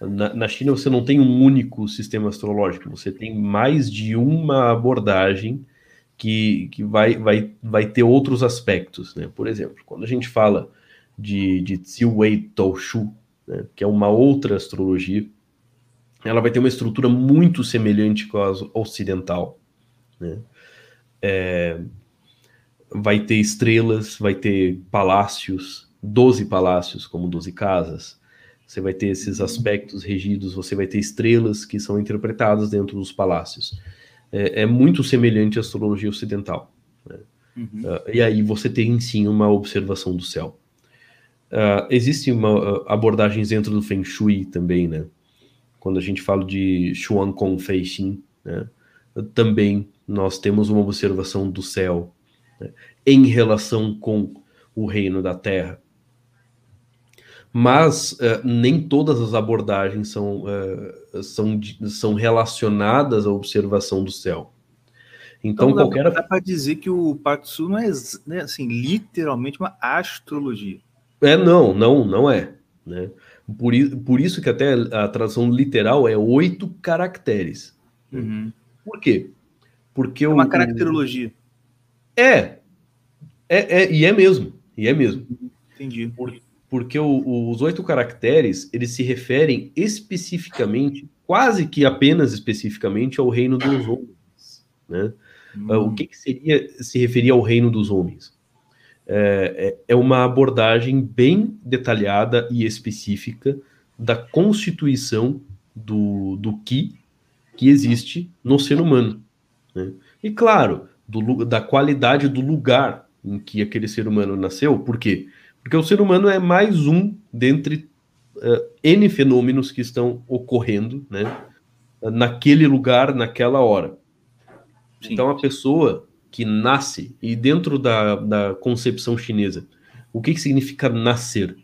Na, na China, você não tem um único sistema astrológico, você tem mais de uma abordagem que, que vai, vai, vai ter outros aspectos. Né? Por exemplo, quando a gente fala de, de Ziwei Toushu, né, que é uma outra astrologia, ela vai ter uma estrutura muito semelhante com a ocidental. Né? É, vai ter estrelas, vai ter palácios, 12 palácios, como 12 casas. Você vai ter esses aspectos regidos, você vai ter estrelas que são interpretadas dentro dos palácios. É, é muito semelhante à astrologia ocidental. Né? Uhum. Uh, e aí você tem sim uma observação do céu. Uh, existe uma uh, abordagens dentro do Feng Shui também, né? Quando a gente fala de Xuan Kong Fei Xin, né? também nós temos uma observação do céu né? em relação com o reino da terra. Mas uh, nem todas as abordagens são, uh, são, são relacionadas à observação do céu. Então, então qualquer. Dá para dizer que o Pacto Sul não é né, assim, literalmente uma astrologia. É, não, não, não é. Né? Por, por isso que até a tradução literal é oito caracteres. Uhum. Por quê? Porque é uma o, caracterologia. É, é, é, e é mesmo, e é mesmo. Entendi. Por, porque o, os oito caracteres, eles se referem especificamente, quase que apenas especificamente, ao reino dos homens, né? Hum. O que, que, seria se referir ao reino dos homens? É, é, é uma abordagem bem detalhada e específica da constituição do, do que que existe no ser humano. Né? E claro, do, da qualidade do lugar em que aquele ser humano nasceu, por quê? Porque o ser humano é mais um dentre uh, N fenômenos que estão ocorrendo né, naquele lugar, naquela hora. Sim. Então, a pessoa que nasce, e dentro da, da concepção chinesa, o que, que significa nascer?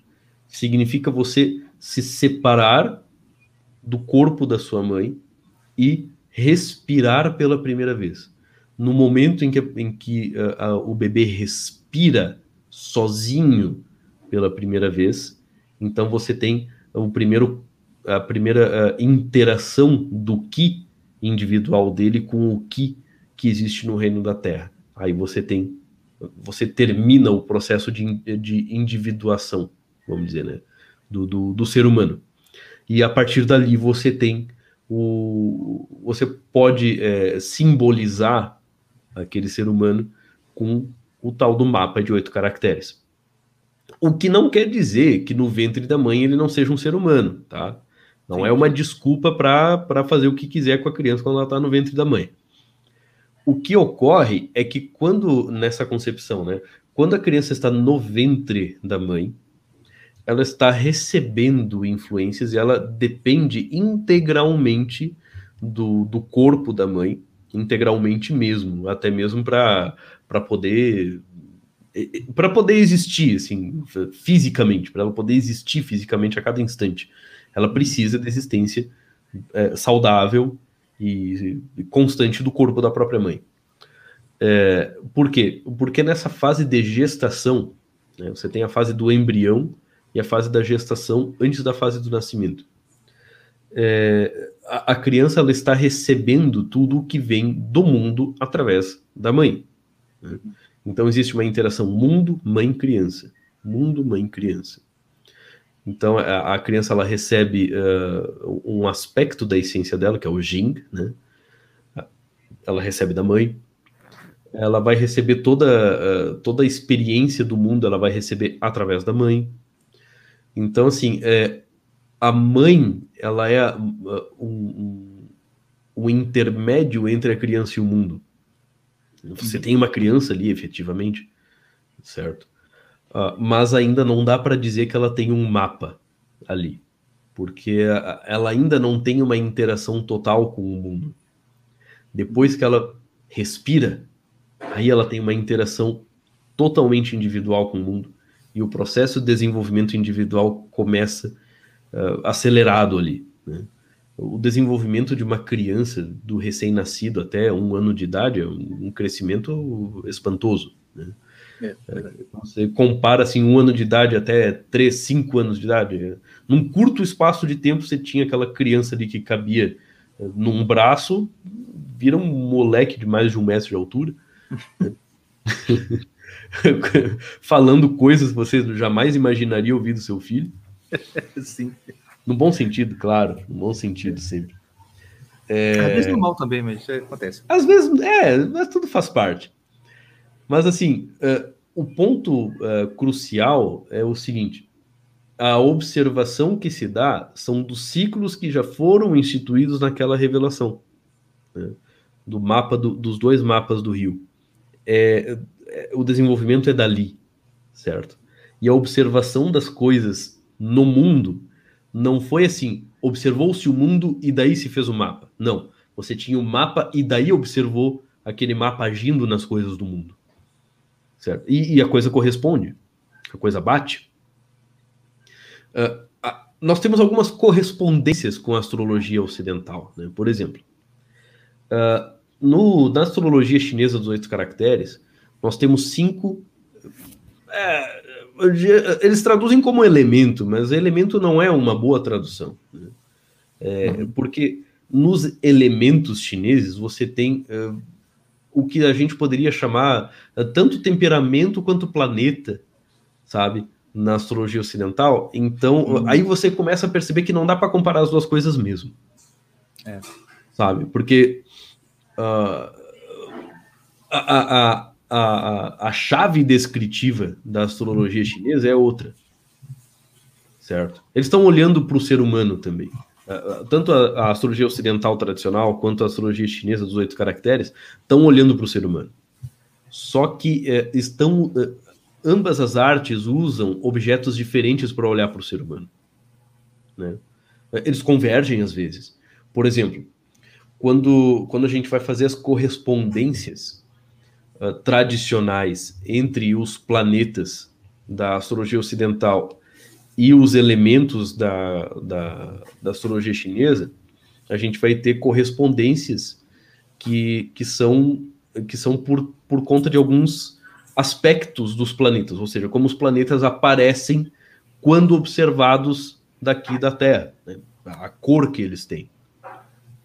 Significa você se separar do corpo da sua mãe e respirar pela primeira vez. No momento em que, em que uh, uh, o bebê respira sozinho pela primeira vez, então você tem o primeiro, a primeira uh, interação do que individual dele com o que que existe no reino da Terra. Aí você tem, você termina o processo de, de individuação, vamos dizer, né, do, do, do ser humano. E a partir dali você tem o, você pode é, simbolizar aquele ser humano com o tal do mapa de oito caracteres. O que não quer dizer que no ventre da mãe ele não seja um ser humano, tá? Não Sim. é uma desculpa para fazer o que quiser com a criança quando ela está no ventre da mãe. O que ocorre é que quando, nessa concepção, né? Quando a criança está no ventre da mãe, ela está recebendo influências e ela depende integralmente do, do corpo da mãe, integralmente mesmo, até mesmo para poder para poder existir, assim, fisicamente, para ela poder existir fisicamente a cada instante, ela precisa de existência é, saudável e, e, constante do corpo da própria mãe. É, por quê? Porque nessa fase de gestação, né, você tem a fase do embrião e a fase da gestação antes da fase do nascimento. É, a, a criança ela está recebendo tudo o que vem do mundo através da mãe. Né? Então existe uma interação mundo, mãe, criança. Mundo, mãe, criança. Então a, a criança ela recebe uh, um aspecto da essência dela, que é o Jing, né? Ela recebe da mãe. Ela vai receber toda, uh, toda a experiência do mundo, ela vai receber através da mãe. Então, assim, é, a mãe, ela é uh, um, um, intermédio entre a criança e o mundo. Você tem uma criança ali, efetivamente, certo? Uh, mas ainda não dá para dizer que ela tem um mapa ali, porque ela ainda não tem uma interação total com o mundo. Depois que ela respira, aí ela tem uma interação totalmente individual com o mundo e o processo de desenvolvimento individual começa uh, acelerado ali. Né? O desenvolvimento de uma criança, do recém-nascido até um ano de idade, é um crescimento espantoso. Né? É, é você compara assim um ano de idade até três, cinco anos de idade. Num curto espaço de tempo você tinha aquela criança ali que cabia num braço, vira um moleque de mais de um metro de altura, falando coisas que você jamais imaginaria ouvir do seu filho. Sim. No bom sentido, claro. No bom sentido, sempre. É... Às vezes no mal também, mas isso acontece. Às vezes, é, mas tudo faz parte. Mas assim, uh, o ponto uh, crucial é o seguinte: a observação que se dá são dos ciclos que já foram instituídos naquela revelação, né? do mapa do, dos dois mapas do rio. É, é, o desenvolvimento é dali, certo? E a observação das coisas no mundo não foi assim, observou-se o mundo e daí se fez o mapa. Não, você tinha o mapa e daí observou aquele mapa agindo nas coisas do mundo. Certo? E, e a coisa corresponde, a coisa bate. Uh, a, nós temos algumas correspondências com a astrologia ocidental. Né? Por exemplo, uh, no, na astrologia chinesa dos oito caracteres, nós temos cinco. É, eles traduzem como elemento, mas elemento não é uma boa tradução. Né? É, uhum. Porque nos elementos chineses você tem uh, o que a gente poderia chamar uh, tanto temperamento quanto planeta, sabe? Na astrologia ocidental. Então, uhum. aí você começa a perceber que não dá para comparar as duas coisas mesmo. É. Sabe? Porque uh, a, a, a, a chave descritiva da astrologia chinesa é outra. Certo? Eles estão olhando para o ser humano também. Tanto a, a, astrologia ocidental tradicional quanto a astrologia chinesa dos oito caracteres estão olhando para o ser humano. Só que é, estão. É, ambas as artes usam objetos diferentes para olhar para o ser humano. Né? Eles convergem às vezes. Por exemplo, quando, quando a gente vai fazer as correspondências uh, tradicionais entre os planetas da astrologia ocidental e os elementos da, da, da astrologia chinesa, a gente vai ter correspondências que, que são, que são por, por conta de alguns aspectos dos planetas, ou seja, como os planetas aparecem quando observados daqui da Terra, né? a cor que eles têm.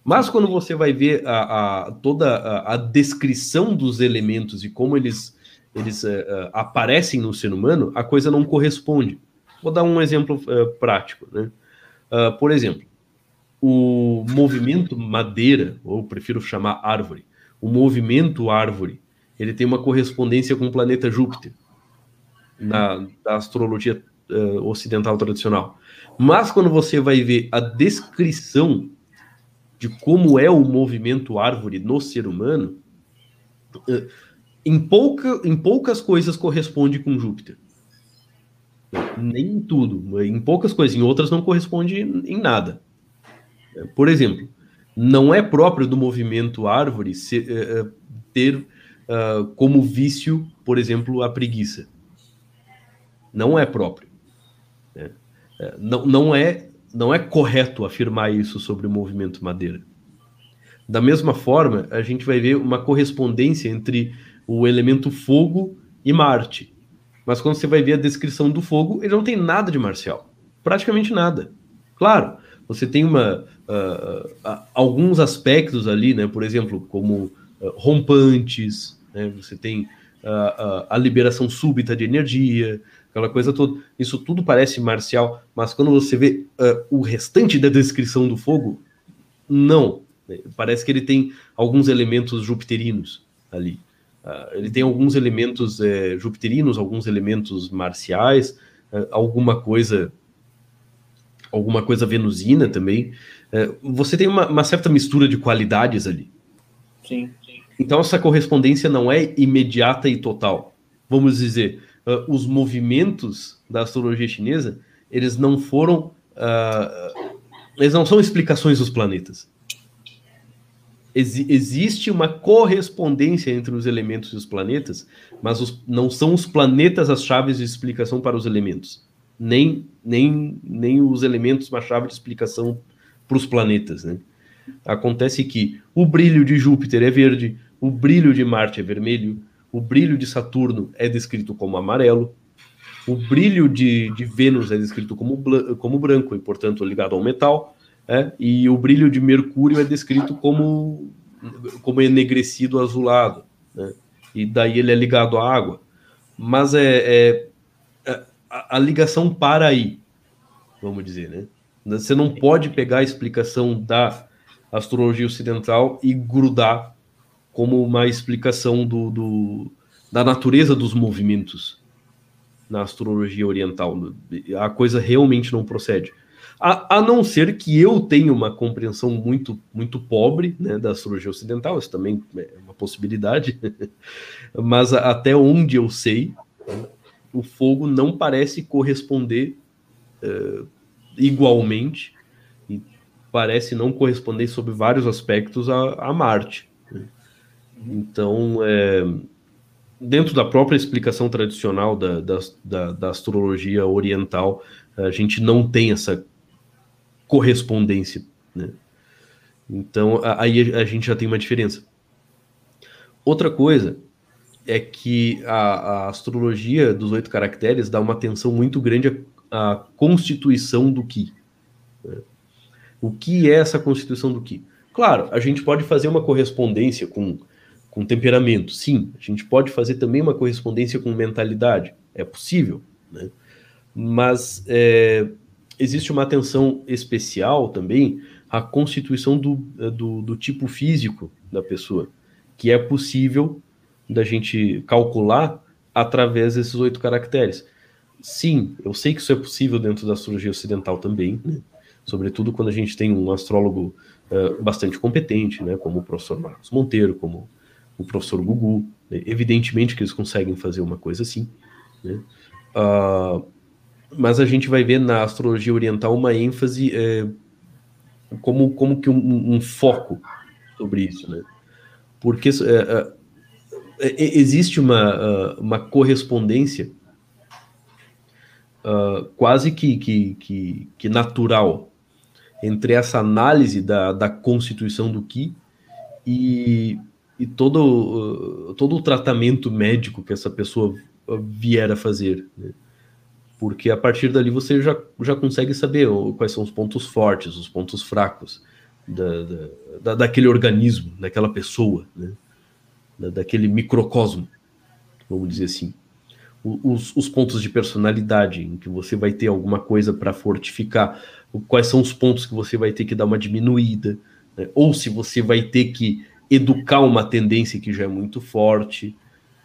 Mas quando você vai ver a, a toda a, a, descrição dos elementos e como eles, eles uh, uh, aparecem no ser humano, a coisa não corresponde. Vou dar um exemplo uh, prático. Né? por exemplo, o movimento madeira, ou prefiro chamar árvore, o movimento árvore, ele tem uma correspondência com o planeta Júpiter, na, da astrologia ocidental tradicional. Mas quando você vai ver a descrição de como é o movimento árvore no ser humano, eh, em, pouca, em poucas coisas corresponde com Júpiter. Nem em tudo, em poucas coisas, em outras não corresponde em nada. Por exemplo, não é próprio do movimento árvore ser, uh, ter uh, como vício, por exemplo, a preguiça. Não é próprio. Né? Não, não é não é correto afirmar isso sobre o movimento Madeira. Da mesma forma, a gente vai ver uma correspondência entre o elemento fogo e Marte. Mas quando você vai ver a descrição do fogo, ele não tem nada de marcial. Praticamente nada. Claro, você tem uma, uh, uh, alguns aspectos ali, né? Por exemplo, como uh, rompantes, né? você tem a liberação súbita de energia, aquela coisa toda. Isso tudo parece marcial, mas quando você vê uh, o restante da descrição do fogo, não. Parece que ele tem alguns elementos jupiterinos ali. Uh, ele tem alguns elementos é, jupiterinos, alguns elementos marciais, uh, alguma coisa alguma coisa venusina também. você tem uma, uma, certa mistura de qualidades ali. Sim, sim. Então essa correspondência não é imediata e total. Vamos dizer, uh, os movimentos da astrologia chinesa, eles não foram. Uh, eles não são explicações dos planetas. Ex existe uma correspondência entre os elementos e os planetas, mas os, não são os planetas as chaves de explicação para os elementos. Nem, nem, nem os elementos uma chave de explicação para os planetas. Né? Acontece que o brilho de Júpiter é verde, o brilho de Marte é vermelho, o brilho de Saturno é descrito como amarelo, o brilho de, de Vênus é descrito como, como branco e, portanto, ligado ao metal, é? e o brilho de Mercúrio é descrito como, como enegrecido azulado, né? e daí ele é ligado à água. Mas é, é, é a, a ligação para aí, vamos dizer, né? Você não pode pegar a explicação da astrologia ocidental e grudar como uma explicação do, do da natureza dos movimentos na astrologia oriental. A coisa realmente não procede. A, a não ser que eu tenha uma compreensão muito, muito pobre né, da astrologia ocidental, isso também é uma possibilidade, mas até onde eu sei, o fogo não parece corresponder uh, igualmente, parece não corresponder sobre vários aspectos a, a Marte. Então, é, dentro da própria explicação tradicional da, da, da, da astrologia oriental, a gente não tem essa correspondência, né? Então, aí a gente já tem uma diferença. Outra coisa é que a, a astrologia dos oito caracteres dá uma atenção muito grande à, à constituição do Ki. Né? O que é essa constituição do Ki? Claro, a gente pode fazer uma correspondência com, com temperamento, sim. A gente pode fazer também uma correspondência com mentalidade, é possível, né? Mas é, existe uma atenção especial também à constituição do, do, do, tipo físico da pessoa, que é possível da gente calcular através desses oito caracteres. Sim, eu sei que isso é possível dentro da astrologia ocidental também, né? sobretudo quando a gente tem um astrólogo uh, bastante competente, né? como o professor Marcos Monteiro, como o professor Gugu. Né? Evidentemente que eles conseguem fazer uma coisa assim. Né? Uh, mas a gente vai ver na astrologia oriental uma ênfase é, como, como que um, um, foco sobre isso, né? Porque é, é, existe uma, uma correspondência uh, quase que, que, que, que, natural entre essa análise da, da constituição do Ki e, e todo, uh, todo o tratamento médico que essa pessoa vier a fazer. Né? porque a partir dali você já, já consegue saber quais são os pontos fortes, os pontos fracos da, da, daquele organismo, daquela pessoa, né? da, daquele microcosmo, vamos dizer assim. Os, os, pontos de personalidade, em que você vai ter alguma coisa para fortificar, quais são os pontos que você vai ter que dar uma diminuída, né? ou se você vai ter que educar uma tendência que já é muito forte.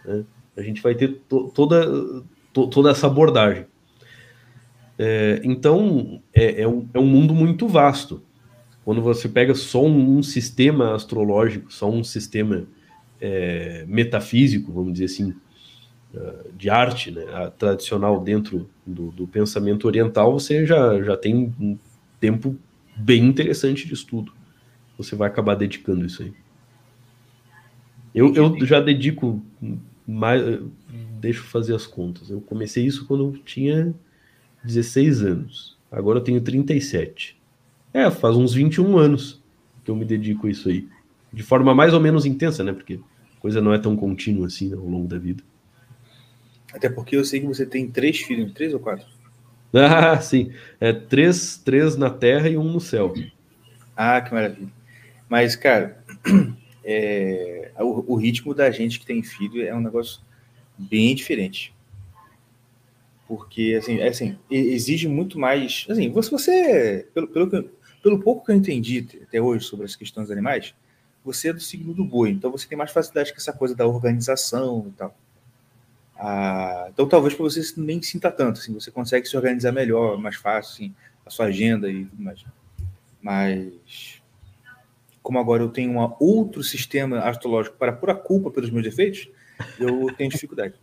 Né? A gente vai ter to, toda, to, toda essa abordagem. É, então, é, é, um, é um mundo muito vasto. Quando você pega só um, um sistema astrológico, só um sistema é, metafísico, vamos dizer assim, é, de arte né, tradicional dentro do, do, pensamento oriental, você já, já tem um tempo bem interessante de estudo. Você vai acabar dedicando isso aí. Eu, eu já dedico mais. Deixa eu fazer as contas. Eu comecei isso quando eu tinha 16 anos. Agora eu tenho 37. É, faz uns 21 anos que eu me dedico a isso aí. De forma mais ou menos intensa, né? Porque a coisa não é tão contínua assim né, ao longo da vida. Até porque eu sei que você tem três filhos, três ou quatro? Ah, sim. É três, três na terra e um no céu. Ah, que maravilha. Mas, cara, é, o, o ritmo da gente que tem filho é um negócio bem diferente porque assim, é, assim exige muito mais. Assim, você, você pelo, pelo, pelo pouco que eu entendi até hoje sobre as questões dos animais, você é do signo do boi, então você tem mais facilidade com essa coisa da organização e tal. Ah, então talvez para você nem sinta tanto, assim, você consegue se organizar melhor, mais fácil, assim, a sua agenda e tudo mais. Mas como agora eu tenho um outro sistema astrológico para pura culpa pelos meus defeitos, eu tenho dificuldade.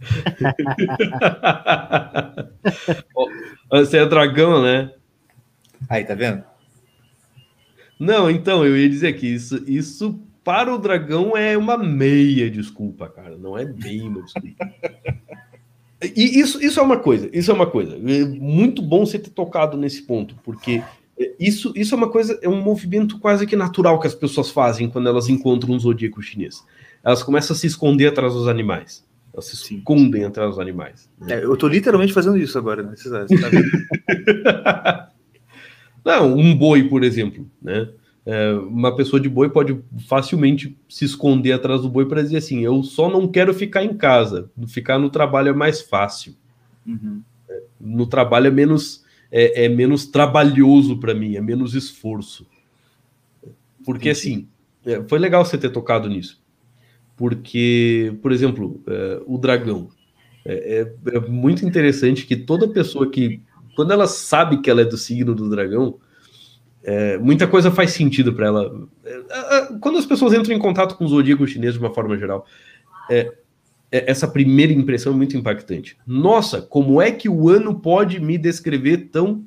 Você é dragão, né? Aí, tá vendo? Não, então, eu ia dizer que isso, isso para o dragão é uma meia desculpa, cara. Não é bem uma desculpa. E isso, isso é uma coisa, isso é uma coisa. É muito bom você ter tocado nesse ponto, porque isso, isso é uma coisa, é um movimento quase que natural que as pessoas fazem quando elas encontram um zodíaco chinês. Elas começam a se esconder atrás dos animais. Elas se escondem atrás dos animais. Né? É, eu tô literalmente fazendo isso agora, né? Você tá Não, um boi, por exemplo, né? É, uma pessoa de boi pode facilmente se esconder atrás do boi para dizer assim: eu só não quero ficar em casa, ficar no trabalho é mais fácil. Uhum. É, no trabalho é menos é, é menos trabalhoso para mim, é menos esforço. Porque Entendi. assim, é, foi legal você ter tocado nisso Porque, por exemplo, é, o dragão. É, é, é, muito interessante que toda pessoa que, quando ela sabe que ela é do signo do dragão, é, muita coisa faz sentido para ela. É, é, quando as pessoas entram em contato com o zodíaco chinês de uma forma geral, essa primeira impressão é muito impactante. Nossa, como é que o ano pode me descrever tão,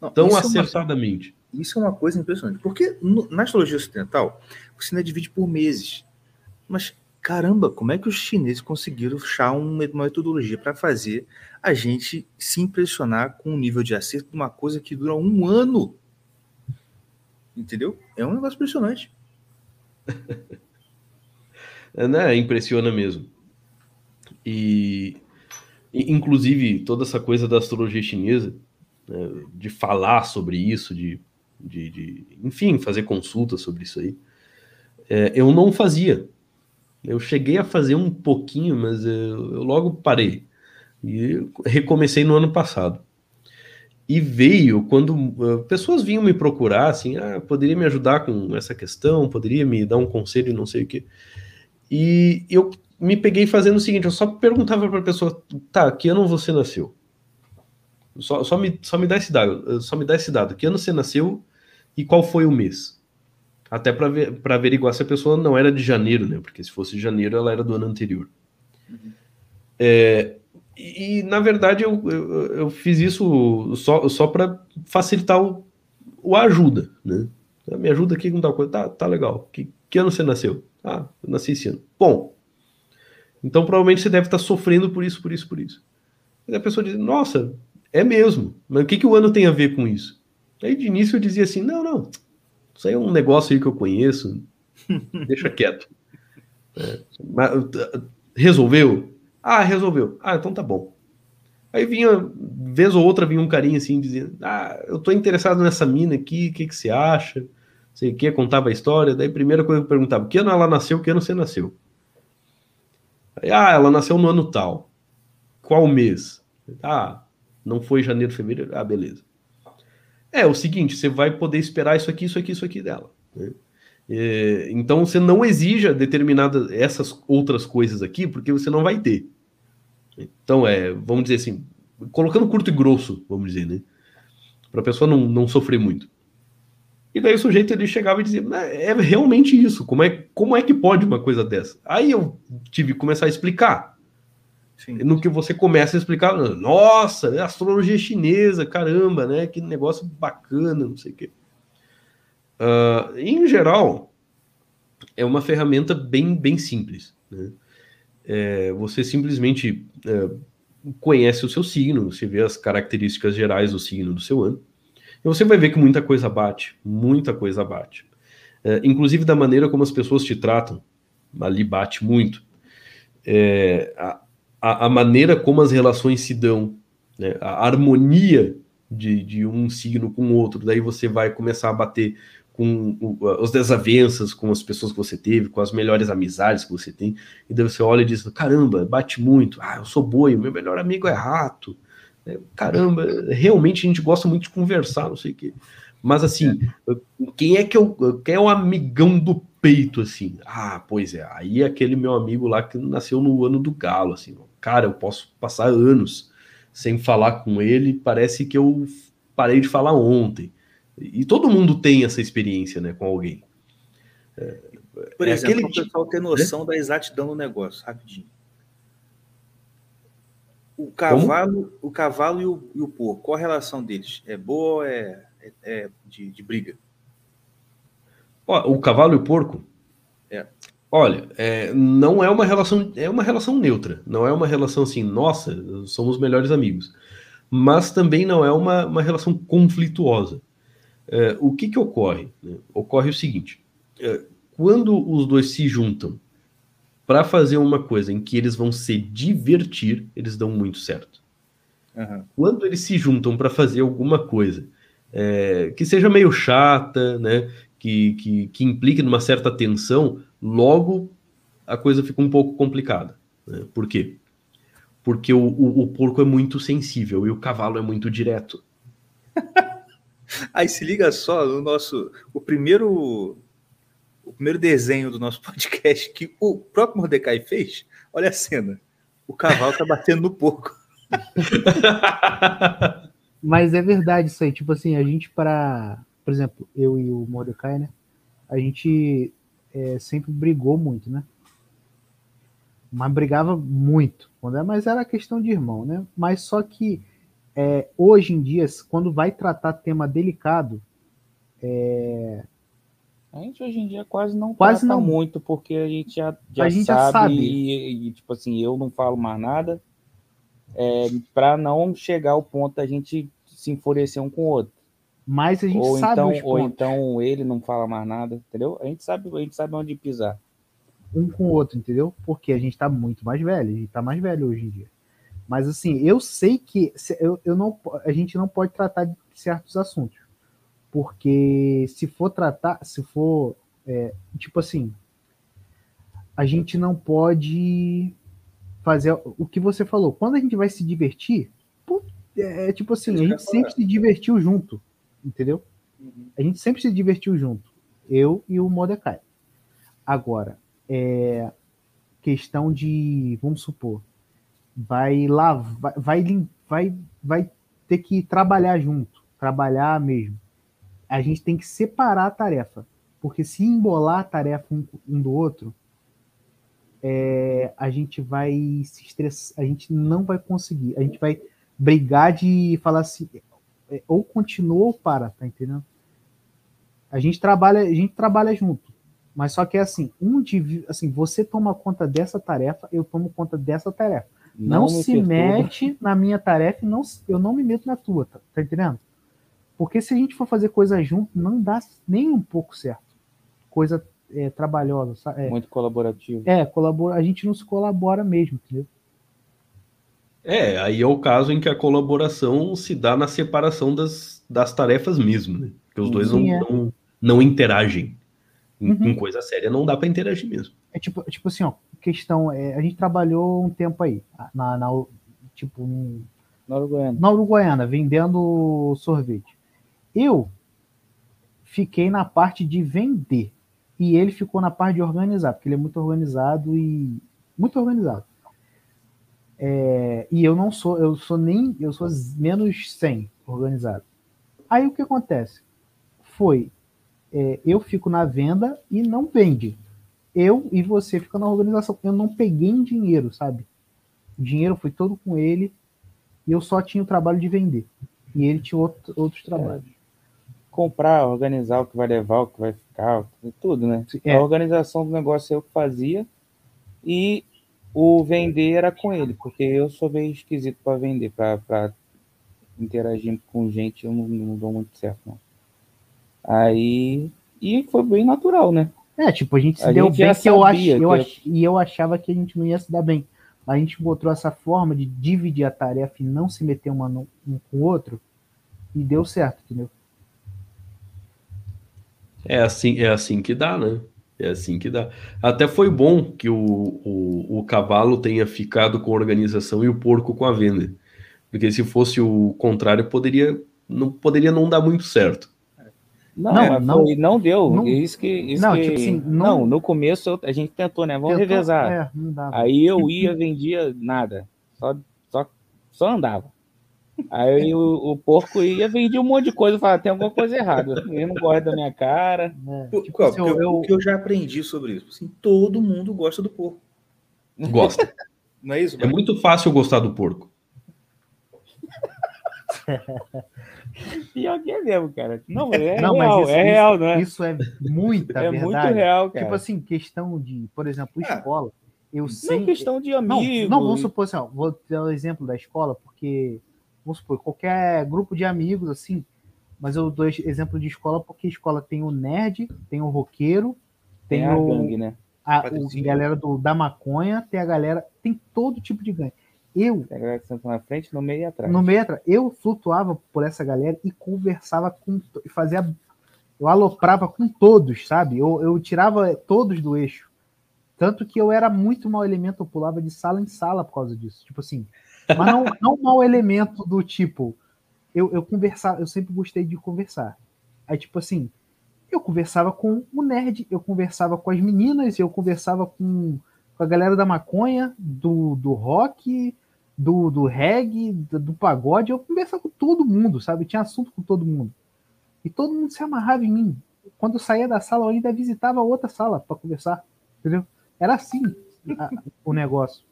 Não, tão acertadamente? Uma, isso é uma coisa impressionante, porque no, na astrologia ocidental, você ainda divide por meses. Mas caramba, como é que os chineses conseguiram achar uma metodologia para fazer a gente se impressionar com o nível de acerto de uma coisa que dura um ano? Entendeu? É um negócio impressionante. é, né? Impressiona mesmo. E, inclusive, toda essa coisa da astrologia chinesa, né, de falar sobre isso, de, de, de, enfim, fazer consultas sobre isso aí, é, eu não fazia eu cheguei a fazer um pouquinho, mas eu, eu logo parei. E recomecei no ano passado. E veio quando uh, pessoas vinham me procurar, assim, ah, poderia me ajudar com essa questão, poderia me dar um conselho, não sei o quê. E eu me peguei fazendo o seguinte: eu só perguntava para a pessoa, tá, que ano você nasceu? Só, só, me, só me dá esse dado, só me dá esse dado, que ano você nasceu e qual foi o mês? Até para averiguar se a pessoa não era de janeiro, né? Porque se fosse de janeiro, ela era do ano anterior. Uhum. É, e, na verdade, eu, eu, eu, fiz isso só, só para facilitar o, o ajuda, né? Me ajuda aqui com tal coisa. Tá, tá legal. Que, que ano você nasceu? Ah, eu nasci esse ano. Bom, então provavelmente você deve estar sofrendo por isso, por isso, por isso. E a pessoa diz, nossa, é mesmo. Mas o que, que o ano tem a ver com isso? Aí de início eu dizia assim, não, não, isso aí é um negócio aí que eu conheço. Deixa quieto. É, mas, resolveu? Ah, resolveu. Ah, então tá bom. Aí vinha, vez ou outra, vinha um carinha assim, dizendo: Ah, eu tô interessado nessa mina aqui, o que, que você acha? Sei o que, contava a história. Daí, a primeira coisa que eu perguntava: Que ano ela nasceu? Que ano você nasceu? Ah, ela nasceu no ano tal. Qual mês? Ah, não foi janeiro, fevereiro? Ah, beleza. É o seguinte, você vai poder esperar isso aqui, isso aqui, isso aqui dela. Né? É, então você não exija determinadas essas outras coisas aqui, porque você não vai ter. Então é, vamos dizer assim, colocando curto e grosso, vamos dizer, né? Para a pessoa não, não sofrer muito. E daí o sujeito ele chegava e dizia: é realmente isso. Como é, como é que pode uma coisa dessa? Aí eu tive que começar a explicar. Sim. No que você começa a explicar, nossa, astrologia chinesa, caramba, né? Que negócio bacana, não sei o quê. Uh, em geral, é uma ferramenta bem, bem simples. Né? É, você simplesmente é, conhece o seu signo, você vê as características gerais do signo do seu ano, e você vai ver que muita coisa bate, muita coisa bate. É, inclusive da maneira como as pessoas te tratam, ali bate muito. É, a, a, maneira como as relações se dão, né? a harmonia de, de um signo com o outro, daí você vai começar a bater com as desavenças com as pessoas que você teve, com as melhores amizades que você tem, e daí você olha e diz: caramba, bate muito, ah, eu sou boi, meu melhor amigo é rato, caramba, realmente a gente gosta muito de conversar, não sei o quê. Mas assim, quem é que eu, quem é o amigão do peito assim? Ah, pois é, aí é aquele meu amigo lá que nasceu no ano do galo, assim, cara, eu posso passar anos sem falar com ele, parece que eu parei de falar ontem. E todo mundo tem essa experiência, né, com alguém. É, Por é exemplo, aquele... o pessoal ter noção da exatidão do negócio, rapidinho. O cavalo, o cavalo e o, e o porco, qual a relação deles? É boa ou é, é, é de, de, briga? O cavalo e o porco? É. Olha, é, não é uma relação, é uma relação neutra. Não é uma relação assim, nossa, somos melhores amigos. Mas também não é uma, uma relação conflituosa. É, o que que ocorre? Né? Ocorre o seguinte: é, quando os dois se juntam para fazer uma coisa em que eles vão se divertir, eles dão muito certo. Uhum. Quando eles se juntam para fazer alguma coisa é, que seja meio chata, né, que, que, que implique numa certa tensão, logo a coisa fica um pouco complicada. Né? Por quê? Porque o, o, o, porco é muito sensível e o cavalo é muito direto. Aí se liga só no nosso. O primeiro. O primeiro desenho do nosso podcast que o próprio Mordecai fez, olha a cena. O cavalo tá batendo no porco. Mas é verdade isso aí. Tipo assim, a gente para, por exemplo, eu e o Mordecai, né? A gente é, sempre brigou muito, né? Mas brigava muito. É, mas era questão de irmão, né? Mas só que é, hoje em dia, quando vai tratar tema delicado, é, a gente hoje em dia quase não quase não muito, porque a gente já, já, a gente sabe, já sabe. E, e, tipo assim, eu não falo mais nada, é, para não chegar ao ponto da gente se enfurecer um com o outro. Mas a gente ou sabe então, Ou então ele não fala mais nada, entendeu? A gente sabe, a gente sabe onde pisar. um com o outro, entendeu? Porque a gente tá muito mais velho, a gente tá mais velho hoje em dia. Mas assim, eu sei que eu, eu não, a gente não pode tratar de certos assuntos. Porque se for tratar, se for, é, tipo assim, a gente não pode fazer o que você falou. Quando a gente vai se divertir, é, é tipo assim, a gente sempre se divertiu junto, entendeu? A gente sempre se divertiu junto, eu e o Mordecai. Agora, é, questão de, vamos supor, vai lá, vai, vai, vai, vai ter que trabalhar junto, trabalhar mesmo. A gente tem que separar a tarefa, porque se embolar a tarefa um, um do outro, é, a gente vai se estressar, a gente não vai conseguir, a gente vai brigar de falar assim, é, ou continua ou para, tá entendendo? A gente trabalha, a gente trabalha junto. Mas só que é assim, um assim, você toma conta dessa tarefa, eu tomo conta dessa tarefa. Não, me se perturba. mete na minha tarefa e não, eu não me meto na tua, tá, tá entendendo? Porque se a gente for fazer coisa junto, não dá nem um pouco certo. Coisa é, trabalhosa, sa- é, Muito colaborativo. é, colabora, a gente não se colabora mesmo, entendeu? É, aí é o caso em que a colaboração se dá na separação das, das tarefas mesmo, né? Porque os dois não, Sim, é. não, não interagem. Em, Uhum. em coisa séria não dá pra interagir mesmo. É tipo, tipo assim, ó, questão, é, a gente trabalhou um tempo aí, na, na tipo, num- Na Uruguaiana. na Uruguaiana, vendendo sorvete. Eu fiquei na parte de vender e ele ficou na parte de organizar, porque ele é muito organizado e muito organizado. É, e eu não sou, eu sou nem, eu sou menos 100 organizado. Aí o que acontece? Foi, é, eu fico na venda e não vende. Eu e você fica na organização. Eu não peguei em dinheiro, sabe? O dinheiro foi todo com ele e eu só tinha o trabalho de vender. E ele tinha outro- outros trabalhos. Comprar, organizar o que vai levar, o que vai ficar, tudo, né? É. A organização do negócio eu que fazia e o vender era com ele, porque eu sou meio esquisito para vender, para interagir com gente, eu não, não dou muito certo, não. Aí. E foi bem natural, né? É, tipo, a gente se A deu gente bem que eu ach, eu ach, e eu achava que a gente não ia se dar bem. A gente encontrou essa forma de dividir a tarefa e não se meter uma no- um com o outro e deu certo, entendeu? É assim, é assim que dá, né? É assim que dá. Até foi bom que o, o, o cavalo tenha ficado com a organização e o porco com a venda. Porque se fosse o contrário, poderia não, poderia não dar muito certo. Não, Não, mas não- não deu. não- isso que, isso não, que- tipo assim, não, não- no começo a gente tentou, né? Vamos Tentou- revezar. É, não dava. Aí eu ia, vendia nada. Só, só, só andava. Aí o, o porco ia, vendia um monte de coisa. Eu falava, tem alguma coisa errada. Ele não gosta da minha cara. É, O- tipo qual- assim, eu- eu- O que eu já aprendi sobre isso? Assim, todo mundo gosta do porco. Gosta. Não é isso? É muito fácil gostar do porco. Pior que é mesmo, cara. Não, é Não, mas real, isso- é real, não é? Isso é muita é verdade. muito real, cara. Tipo assim, questão de, por exemplo, Ah, escola. Eu não sei. questão de Não, amigo. não, vamos supor assim, ó, vou dar o exemplo da escola, porque, vamos supor, qualquer grupo de amigos, assim, mas eu dou exemplo de escola porque escola tem o nerd, tem o roqueiro, tem, tem a o, gangue, né? a, o galera do, da maconha, tem a galera, tem todo tipo de gangue. Eu, Tem a galera que senta na frente, no meio e atrás. no meio, atrás, eu flutuava por essa galera e conversava com, fazia, eu aloprava com todos, sabe? Eu, eu tirava todos do eixo. Tanto que eu era muito mau elemento, eu pulava de sala em sala por causa disso. Tipo assim, mas não, não mau elemento do tipo, eu, eu conversava, eu sempre gostei de conversar. Aí, tipo assim, Eu conversava com o nerd, eu conversava com as meninas, eu conversava com, com a galera da maconha, do, do rock, do, do reggae, do, do pagode. Eu conversava com todo mundo, sabe? Tinha assunto com todo mundo. E todo mundo se amarrava em mim. Quando eu saía da sala, eu ainda visitava outra sala para conversar. Entendeu? Era assim a, o negócio.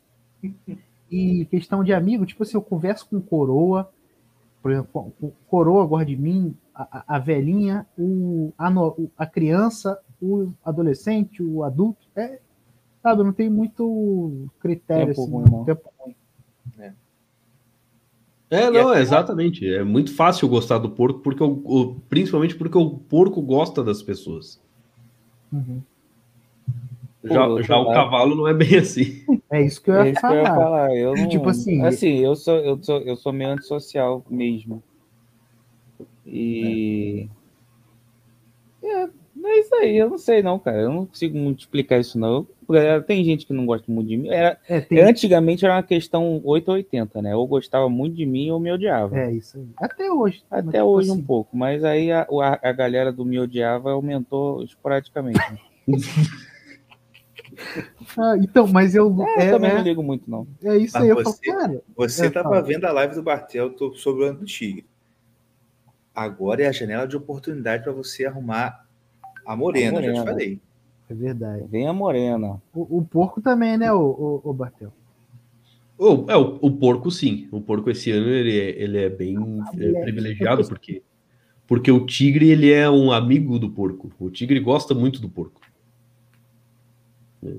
E questão de amigo, tipo assim, eu converso com coroa, por exemplo, coroa gosta de mim, a, a velhinha, o, a, a criança, o adolescente, o adulto. É, sabe, não tem muito critério tempo assim, ruim, não. Tempo ruim. É. É, não, é exatamente. É muito fácil gostar do porco, porque o, o, principalmente porque o porco gosta das pessoas. Uhum. Já, Pô, já o cavalo não é bem assim. É isso que eu ia, é falar. Eu, ia falar. eu não, tipo assim, assim eu sou eu sou eu sou meio antissocial mesmo. E é. é, é isso aí, eu não sei não, cara. Eu não consigo multiplicar isso não. Tem gente que não gosta muito de mim. Era, é, tem... Antigamente era uma questão 880, né? Ou gostava muito de mim ou me odiava. É isso aí. Até hoje. Até tipo hoje assim. um pouco. Mas aí a, a, a, galera do me odiava aumentou esporadicamente. Ah, então, mas eu. É, é, também é, não ligo muito, não. É isso mas aí, você, eu falo, cara. Você estava vendo a live do Bartel sobre o ano do Tigre. Agora é a janela de oportunidade para você arrumar a morena, a morena, já te falei. É verdade. Vem a morena. O, o porco também, né, o, o, o Bartel? O, é, o, o, porco sim. O porco esse ano ele é, ele é bem é, privilegiado porque porque o tigre ele é um amigo do porco. O tigre gosta muito do porco.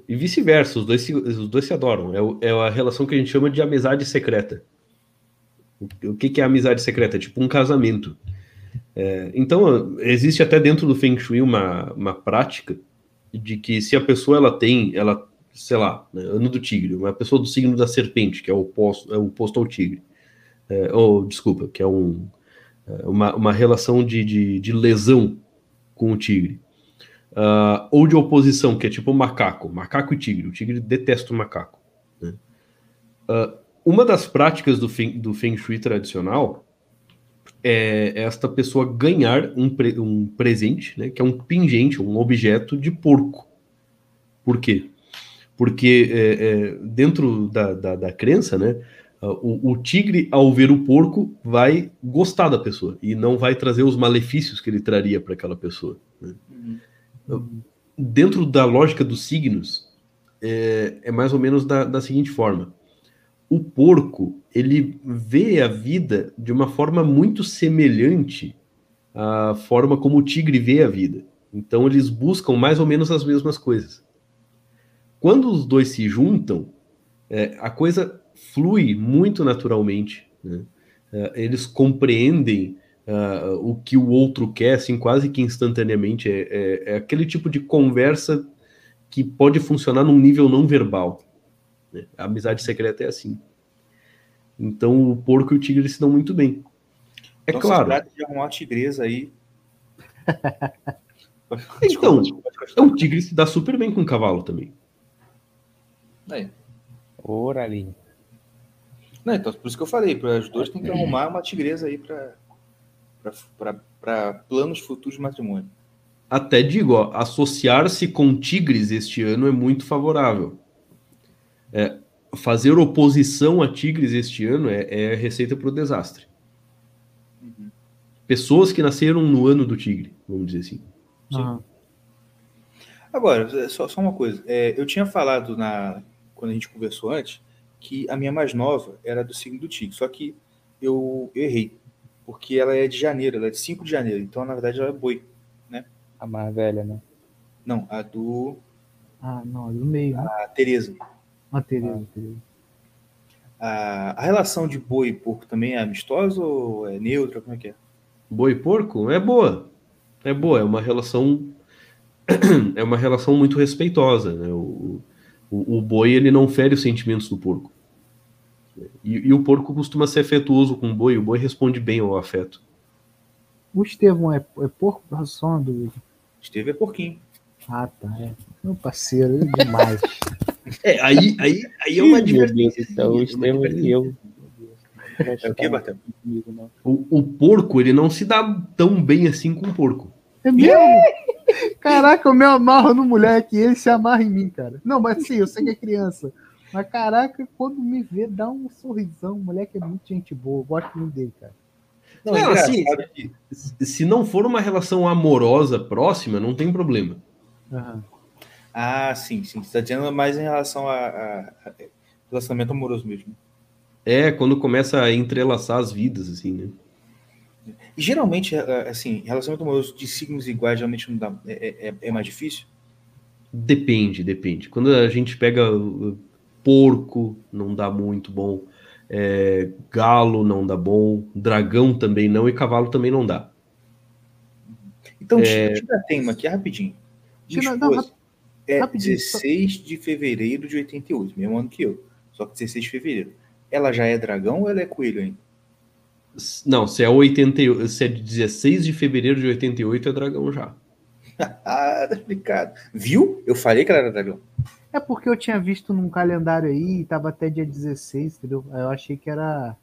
E vice-versa, os dois, se, os dois se adoram. É, é, a relação que a gente chama de amizade secreta. O, que, que, é amizade secreta? É tipo um casamento. É, então, existe até dentro do Feng Shui uma, uma prática de que se a pessoa ela tem, ela, sei lá, né, ano do tigre, uma pessoa do signo da serpente, que é o oposto, é o oposto ao tigre, é, ou, desculpa, que é um, é, uma, uma relação de, de, de lesão com o tigre Uh, ou de oposição, que é tipo macaco, macaco e tigre. O tigre detesta o macaco. Né? Uh, uma das práticas do feng, do feng Shui tradicional é esta pessoa ganhar um, pre, um presente, né, que é um pingente, um objeto de porco. Por quê? Porque é, é, dentro da, da, da, crença, né, o, o, tigre, ao ver o porco, vai gostar da pessoa e não vai trazer os malefícios que ele traria para aquela pessoa. Né? Uhum dentro da lógica dos signos, é, é mais ou menos da, da, seguinte forma: o porco ele vê a vida de uma forma muito semelhante à forma como o tigre vê a vida. Então eles buscam mais ou menos as mesmas coisas. Quando os dois se juntam, é, a coisa flui muito naturalmente. Né? É, eles compreendem uh, o que o outro quer, assim, quase que instantaneamente. É, é, é, aquele tipo de conversa que pode funcionar num nível não verbal. Né? A amizade secreta é assim. Então o porco e o tigre se dão muito bem. É então, claro. Se de arrumar uma tigresa aí. então, é um tigre se dá super bem com um cavalo também. Aí. Ora ali. Não, então, por isso que eu falei, para os dois tem que arrumar uma tigresa aí para para planos futuros de matrimônio. Até digo, associar-se com tigres este ano é muito favorável. É, fazer oposição a tigres este ano é, é receita para o desastre. Uhum. Pessoas que nasceram no ano do tigre, vamos dizer assim. Uhum. Agora, só, só uma coisa. É, eu tinha falado na quando a gente conversou antes que a minha mais nova era do signo do tigre, só que eu, eu errei porque ela é de janeiro, ela é de 5 de janeiro, então na verdade ela é boi, né? A mais velha, né? Não, a do. Ah, não, a do meio. Né? A Tereza. A Tereza, ah. Tereza. A, a relação de boi e porco também é amistosa ou é neutra? Como é que é? Boi e porco é boa. É boa, é uma relação. é uma relação muito respeitosa, né? O, o, o boi ele não fere os sentimentos do porco. E, e, o porco costuma ser afetuoso com o boi, o boi responde bem ao afeto. O Estevão é, é porco? Só uma dúvida. Estevão é porquinho. Ah, tá. É. Meu parceiro, é demais. é, aí, aí, aí é uma divergência. Então, o Estevão e eu. É o que, O, o porco, ele não se dá tão bem assim com o porco. É mesmo? Caraca, eu me amarro no moleque e ele se amarra em mim, cara. Não, mas sim, eu sei que é criança. Mas caraca, quando me vê, dá um sorrisão. O moleque é muito gente boa. Eu gosto muito dele, cara. Não, não assim, se não for uma relação amorosa próxima, não tem problema. Uhum. Ah, sim, sim. Você está dizendo mais em relação a, a, a, relacionamento amoroso mesmo. É, quando começa a entrelaçar as vidas, assim, né? E geralmente, é, é, assim, relacionamento amoroso de signos iguais geralmente não dá, é, é, é mais difícil? Depende, depende. Quando a gente pega porco, não dá muito bom. É, galo não dá bom, dragão também não, e cavalo também não dá. Então, é... tira a tema aqui rapidinho. Tira, não, é rapidinho, 16 só... de fevereiro de 88, mesmo ano que eu. Só que 16 de fevereiro. Ela já é dragão ou ela é coelho ainda? Não, se é, 80, se é 16 de fevereiro de 88, é dragão já. ah, tá explicado. Viu? Eu falei que ela era dragão. É porque eu tinha visto num calendário aí, tava até dia 16, entendeu? Eu achei que era.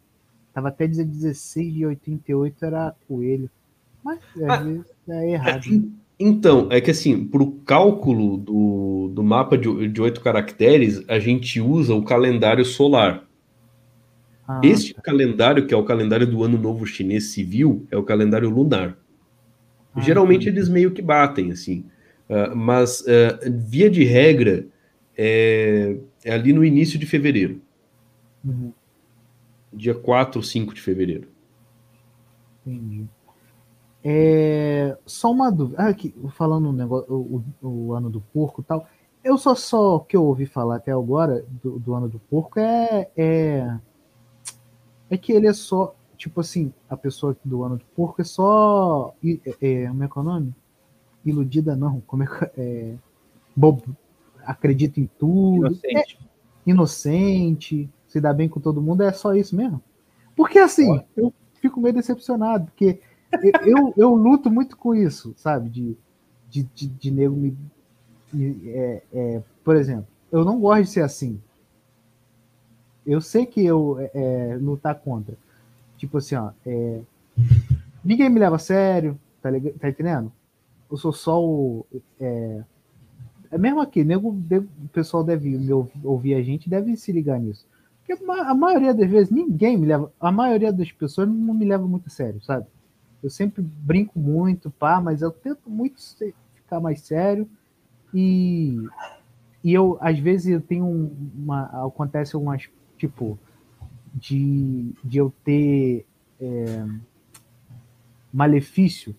Tava até dia 16 de 88 era coelho. Mas às ah, é errado. Então, é que assim, para o cálculo do, do mapa de oito caracteres, a gente usa o calendário solar. Ah, este tá. calendário, que é o calendário do Ano Novo Chinês Civil, é o calendário lunar. Ah, Geralmente eles meio que batem, assim. Uh, mas, uh, via de regra, é, é, ali no início de fevereiro. Uhum. Dia 4 ou 5 de fevereiro. Entendi. É, só uma dúvida. Ah, aqui, falando o, negócio, o, o, ano do porco e tal. Eu só só que eu ouvi falar até agora do, do ano do porco é, é é que ele é só, tipo assim, a pessoa do ano do porco é só. É, é, como é que é o nome? Iludida não, como é que é. Bobo, acredita em tudo. Inocente. É, inocente, se dá bem com todo mundo, é só isso mesmo? Porque assim, eu fico meio decepcionado, porque eu, eu luto muito com isso, sabe? De, de, de, de nego me. É, é, por exemplo, eu não gosto de ser assim. Eu sei que eu é, é, lutar contra. Tipo assim, ó. É, ninguém me leva a sério, tá, tá entendendo? Eu sou só o. É, mesmo aqui, nego, o pessoal deve ouvir a gente, deve se ligar nisso. Porque a maioria das vezes ninguém me leva. A maioria das pessoas não me leva muito a sério, sabe? Eu sempre brinco muito, pá, mas eu tento muito ficar mais sério. E, e eu, às vezes, eu tenho uma. Acontece algumas tipo, de, de eu ter é, malefício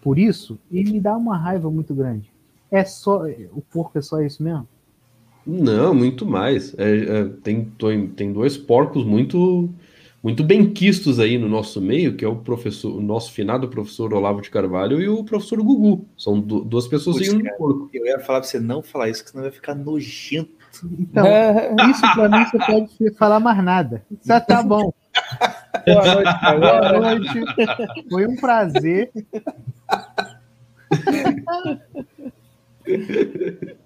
por isso, e me dá uma raiva muito grande. É só. O porco é só isso mesmo? Não, muito mais. É, é, tem, tem dois porcos muito muito bem quistos aí no nosso meio, que é o professor, o nosso finado professor Olavo de Carvalho e o professor Gugu. São duas pessoas Puxa, em um porco. Eu ia falar pra você não falar isso, que senão vai ficar nojento então, isso para mim você pode falar mais nada. Já tá bom. Boa noite, Boa noite. Foi um prazer.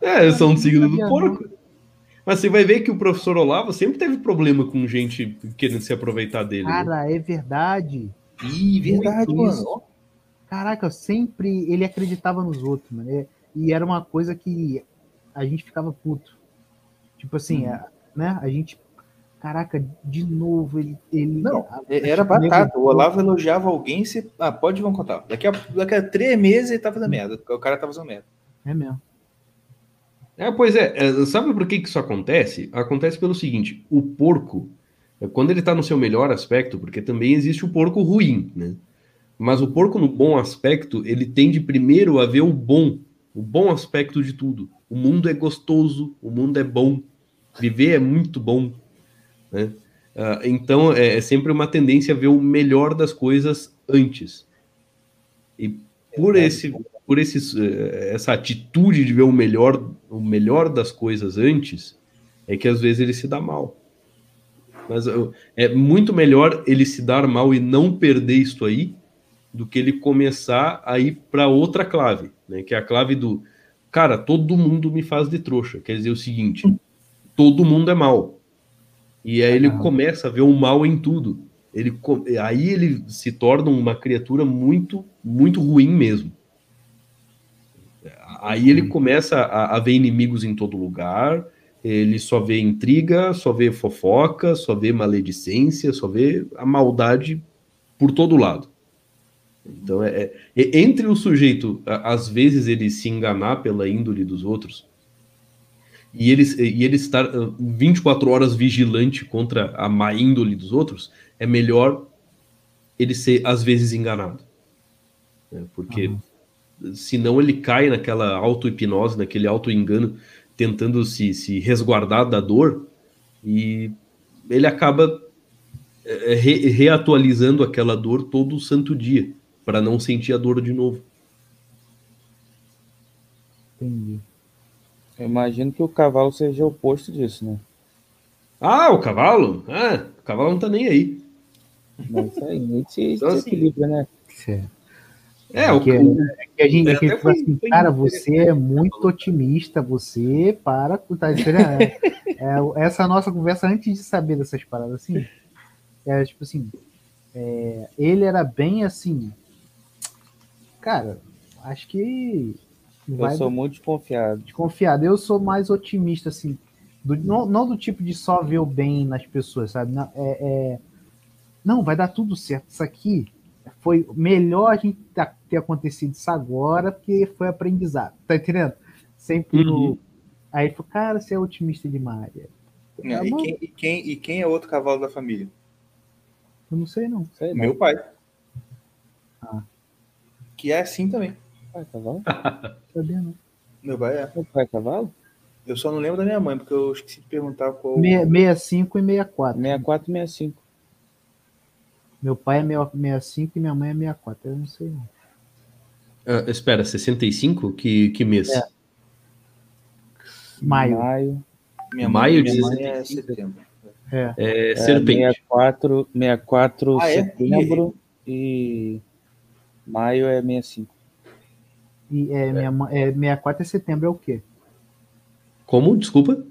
É, são um signo do porco. Mas você vai ver que o professor Olavo sempre teve problema com gente querendo se aproveitar dele. Né? Cara, né? é verdade. Ih, verdade, mano. Caraca, sempre ele acreditava nos outros, mano. E era uma coisa que a gente ficava puto. Tipo assim, hum. a, né? A gente. Caraca, de novo, ele. ele não, a, era batata. O Olavo elogiava alguém e você. Ah, pode vamos contar. Daqui a, daqui a três meses ele tá fazendo merda. O cara tá fazendo merda. É mesmo. É, pois é, é, sabe por que, que isso acontece? Acontece pelo seguinte: o porco, é, quando ele está no seu melhor aspecto, porque também existe o porco ruim, né? Mas o porco no bom aspecto, ele tende primeiro a ver o bom, o bom aspecto de tudo. O mundo é gostoso, o mundo é bom, viver é muito bom. Né? Uh, então é, é, sempre uma tendência a ver o melhor das coisas antes. E por esse, por esse, eh, essa atitude de ver o melhor, o melhor das coisas antes, é que às vezes ele se dá mal. Mas é muito melhor ele se dar mal e não perder isso aí do que ele começar a ir para outra clave, né? Que é a clave do cara, todo mundo me faz de trouxa. Quer dizer o seguinte, todo mundo é mal. E aí ele começa a ver o mal em tudo. ele, aí ele se torna uma criatura muito, muito ruim mesmo. Aí ele começa a, a ver inimigos em todo lugar, ele só vê intriga, só vê fofoca, só vê maledicência, só vê a maldade por todo lado. Então, é, é, entre o sujeito, às vezes, ele se enganar pela índole dos outros, e ele, e ele estar 24 horas vigilante contra a má índole dos outros, é melhor ele ser, às vezes, enganado. É, porque uhum. senão ele cai naquela auto-hipnose, naquele auto-engano, tentando se, se resguardar da dor, e ele acaba é, re, reatualizando aquela dor todo santo dia, para não sentir a dor de novo. Entendi. Eu imagino que o cavalo seja o oposto disso, né? Ah, o cavalo? Ah, o cavalo não tá nem aí. Mas isso aí, a gente então, assim, equilibra, né? É, o que, é, que a gente, é que foi, assim, cara, você é muito otimista, você para, tá é, é, essa nossa conversa antes de saber dessas paradas assim, é tipo assim, é, ele era bem assim, cara, acho que eu sou muito desconfiado. Desconfiado. Eu sou mais otimista, assim. Do, não, não, do tipo de só ver o bem nas pessoas, sabe? Não, é, é, não, vai dar tudo certo. Isso aqui foi melhor a gente ter acontecido isso agora, porque foi aprendizado. Tá entendendo? Sempre uhum. no. Aí ele falou, cara, você é otimista demais. Não, tá e, quem, e, quem, e quem é outro cavalo da família? Eu não sei, não. Sei, Meu pai. Ah. Que é assim também pai é cavalo? Sabia não. Meu pai é. Meu pai é cavalo? Eu só não lembro da minha mãe, porque eu esqueci de perguntar qual. 65 e 64. 64 e 65. Meu pai é 65 e minha mãe é 64. Eu não sei. Não. Uh, espera, 65? Que, que mês? É. Maio. Maio. Minha Maio de minha mãe é setembro. É. é, é serpente. 64, 64 ah, setembro é? e maio é 65. E é, é. Minha, é, 64 de setembro é o quê? Como? Desculpa?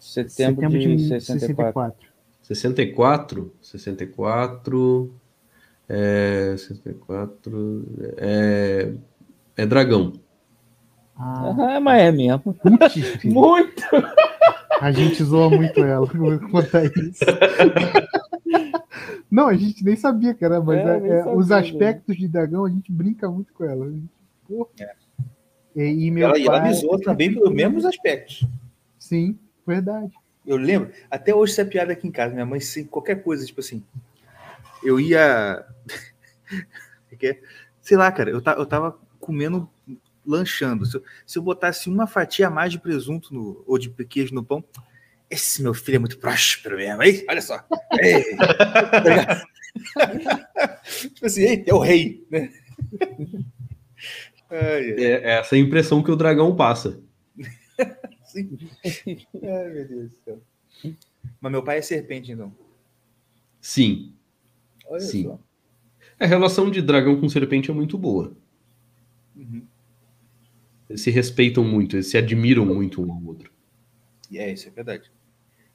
Setembro, setembro de, de 64. 64? 64. É, 64. É, é dragão. Ah, ah mas é mesmo. muito! A gente zoa muito ela quanto a isso. Não, a gente nem sabia, cara, mas é, é, sabia, os aspectos de dragão a gente brinca muito com ela. Pô. É. E, e meu ela, pai... ela zoou também pelos mesmos aspectos. Sim, verdade. Eu lembro, até hoje essa piada aqui em casa, minha mãe, se qualquer coisa, tipo assim, eu ia. Sei lá, cara, eu, eu tava comendo, lanchando. Se eu, se eu botasse uma fatia a mais de presunto no, ou de queijo no pão, esse meu filho é muito próspero mesmo, aí, olha só. Tipo assim, é o rei, né? É, é essa a impressão que o dragão passa. Sim. Ai, meu Deus do céu. Mas meu pai é serpente, então. Sim. Olha Sim. Só. A relação de dragão com serpente é muito boa. Uhum. Eles se respeitam muito, eles se admiram muito um ao outro. É, isso é verdade.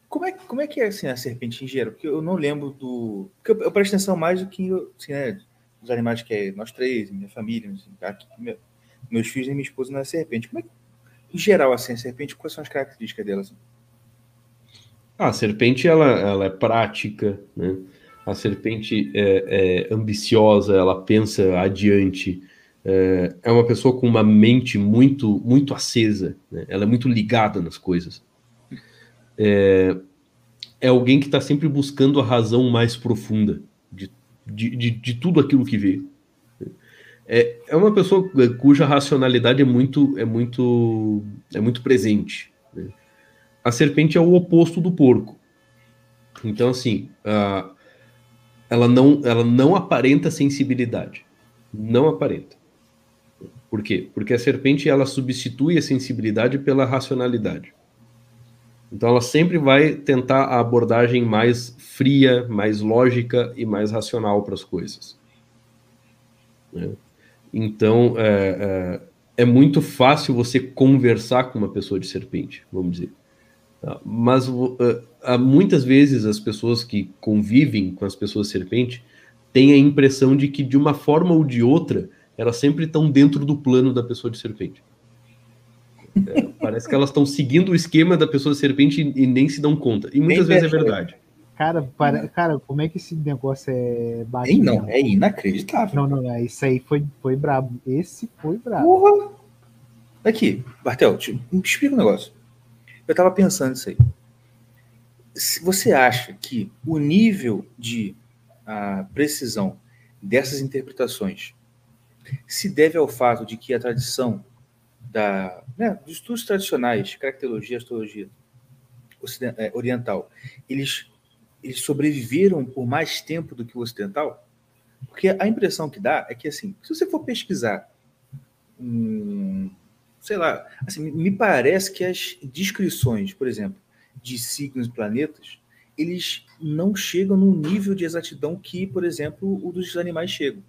Como é, como é que é assim, a serpente em geral? Porque eu não lembro do. Porque eu, eu presto atenção mais do que assim, né, os animais que é nós três, minha família, aqui, meu, meus filhos e minha esposa não é serpente. Como é que, em geral, assim, a serpente, quais são as características dela? Assim? Ah, a serpente, ela, ela é prática, né? A serpente é, é ambiciosa, ela pensa adiante, é, é, uma pessoa com uma mente muito, muito acesa, né? ela é muito ligada nas coisas. É, é alguém que está sempre buscando a razão mais profunda de, de, de, de tudo aquilo que vê é, é uma pessoa cuja racionalidade é muito é muito é muito presente. Né? A serpente é o oposto do porco. Então assim, a, ela não ela não aparenta sensibilidade, não aparenta. Por quê? Porque a serpente ela substitui a sensibilidade pela racionalidade. Então ela sempre vai tentar a abordagem mais fria, mais lógica e mais racional para as coisas. Né? Então, é, é, é, muito fácil você conversar com uma pessoa de serpente, vamos dizer. Tá? Mas uh, muitas vezes as pessoas que convivem com as pessoas serpente têm a impressão de que de uma forma ou de outra elas sempre estão dentro do plano da pessoa de serpente. É, parece que elas estão seguindo o esquema da pessoa serpente e, e nem se dão conta. E muitas vezes é verdade. Cara, para, cara, como é que esse negócio é baixo? Não, é inacreditável. Não, não, não. Isso aí foi, foi brabo. Esse foi brabo. Porra! Aqui, Bartel, te, me explica um negócio. Eu tava pensando isso aí. Se você acha que o nível de a, precisão dessas interpretações se deve ao fato de que a tradição da, né, dos estudos tradicionais, caracterologia, astrologia é, oriental, eles eles sobreviveram por mais tempo do que o ocidental? Porque a impressão que dá é que, assim, se você for pesquisar, hum, sei lá, assim, me parece que as descrições, por exemplo, de signos e planetas, eles não chegam no nível de exatidão que, por exemplo, o dos animais chegam.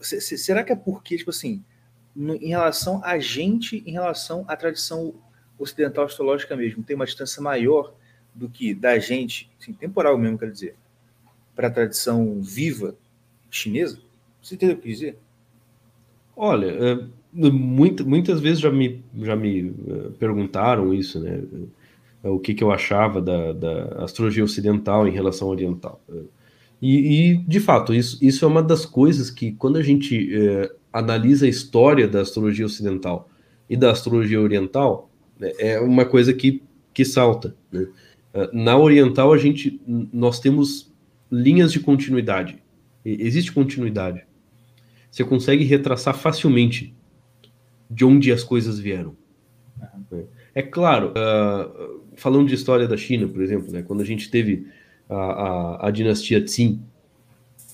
Será que é porque, tipo assim, em relação a gente, em relação à tradição ocidental astrológica mesmo, tem uma distância maior do que da gente, assim, temporal mesmo, quero dizer, para a tradição viva chinesa? Você entendeu o que dizer? Olha, é, muito, muitas vezes já me, já me uh, perguntaram isso, né? Uh, o que, que eu achava da, da astrologia ocidental em relação à oriental. Uh, e, e, de fato, isso, isso é uma das coisas que, quando a gente analisa a história da astrologia ocidental e da astrologia oriental, né, é uma coisa que, que salta. Né? Na oriental, a gente, nós temos linhas de continuidade. Existe continuidade. Você consegue retraçar facilmente de onde as coisas vieram. É claro, uh, falando de história da China, por exemplo, né, quando a gente teve a, a, a dinastia Qin,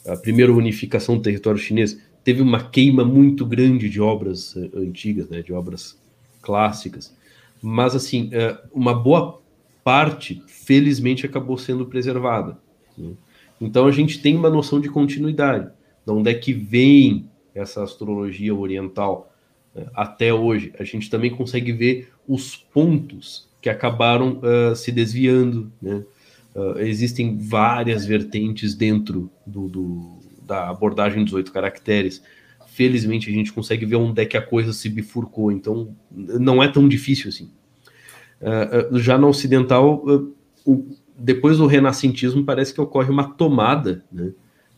a primeira unificação do território chinês, teve uma queima muito grande de obras uh, antigas, né, de obras clássicas. Mas, assim, uh, uma boa parte, felizmente, acabou sendo preservada. Né? Então a gente tem uma noção de continuidade, de onde é que vem essa astrologia oriental né? até hoje. A gente também consegue ver os pontos que acabaram uh, se desviando. Né? Uh, existem várias vertentes dentro do, do, da abordagem dos oito caracteres. Felizmente a gente consegue ver onde é que a coisa se bifurcou, então não é tão difícil assim. Uh, já na ocidental, uh, o, depois do renascentismo, parece que ocorre uma tomada né,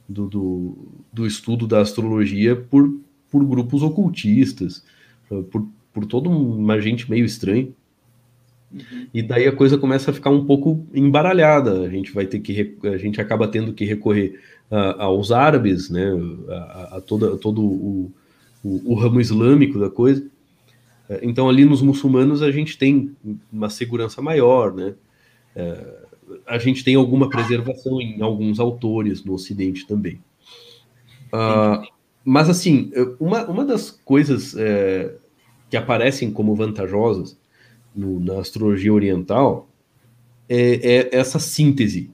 do, do, do, estudo da astrologia por, por grupos ocultistas, uh, por, por toda uma gente meio estranha. Uhum. E daí a coisa começa a ficar um pouco embaralhada. A gente vai ter que a gente acaba tendo que recorrer aos árabes, né, a, a, toda, todo o, o, o ramo islâmico da coisa. É, então, ali nos muçulmanos, a gente tem uma segurança maior, né? É, a gente tem alguma preservação em alguns autores no Ocidente também. Uh, mas, assim, uma, uma das coisas é, que aparecem como vantajosas no, na astrologia oriental é, é, essa síntese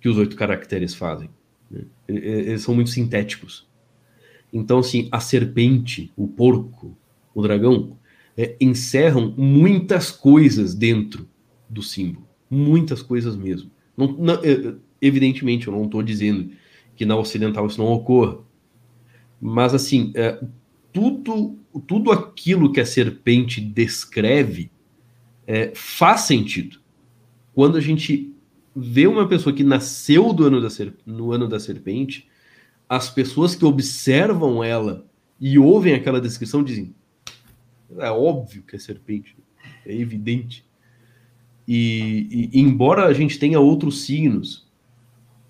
que os oito caracteres fazem. Eles são muito sintéticos. Então, assim, a serpente, o porco, o dragão, é, encerram muitas coisas dentro do símbolo. Muitas coisas mesmo. Não, não, é, evidentemente, eu não estou dizendo que na ocidental isso não ocorra. Mas, assim, é, tudo, tudo aquilo que a serpente descreve é, faz sentido. Quando a gente vê uma pessoa que nasceu do ano da no ano da serpente, as pessoas que observam ela e ouvem aquela descrição dizem: é óbvio que é serpente, é evidente. E, e embora a gente tenha outros signos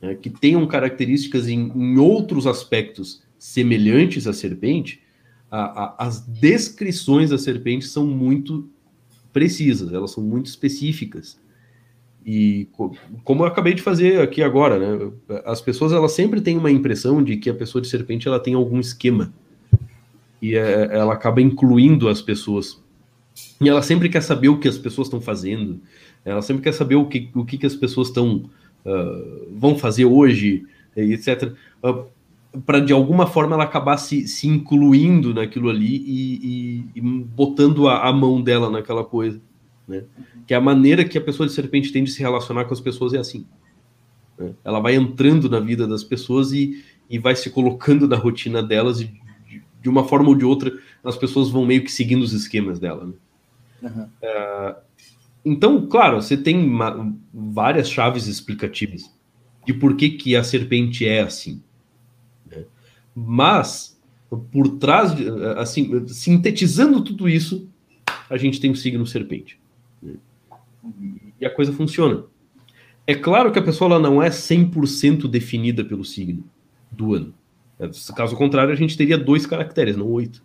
né, que tenham características em, em, outros aspectos semelhantes à serpente, a, a, as descrições da serpente são muito precisas, elas são muito específicas. E como eu acabei de fazer aqui agora, né, as pessoas elas sempre têm uma impressão de que a pessoa de serpente ela tem algum esquema e é, ela acaba incluindo as pessoas. E ela sempre quer saber o que as pessoas estão fazendo, ela sempre quer saber o que, o que, que as pessoas estão uh, vão fazer hoje, etc. Uh, para de alguma forma ela acabar se, se incluindo naquilo ali e, e, e botando a, a, mão dela naquela coisa. Né? Que é a maneira que a pessoa de serpente tem de se relacionar com as pessoas é assim. Né? Ela vai entrando na vida das pessoas e, e vai se colocando na rotina delas e de, de uma forma ou de outra as pessoas vão meio que seguindo os esquemas dela. Né? Uhum. Uh, então, claro, você tem uma, várias chaves explicativas de por que, que a serpente é assim. Né? Mas, por trás, de, assim, sintetizando tudo isso, a gente tem o signo serpente. E a coisa funciona. É claro que a pessoa ela não é 100% definida pelo signo do ano. Caso contrário, a gente teria dois caracteres, não oito.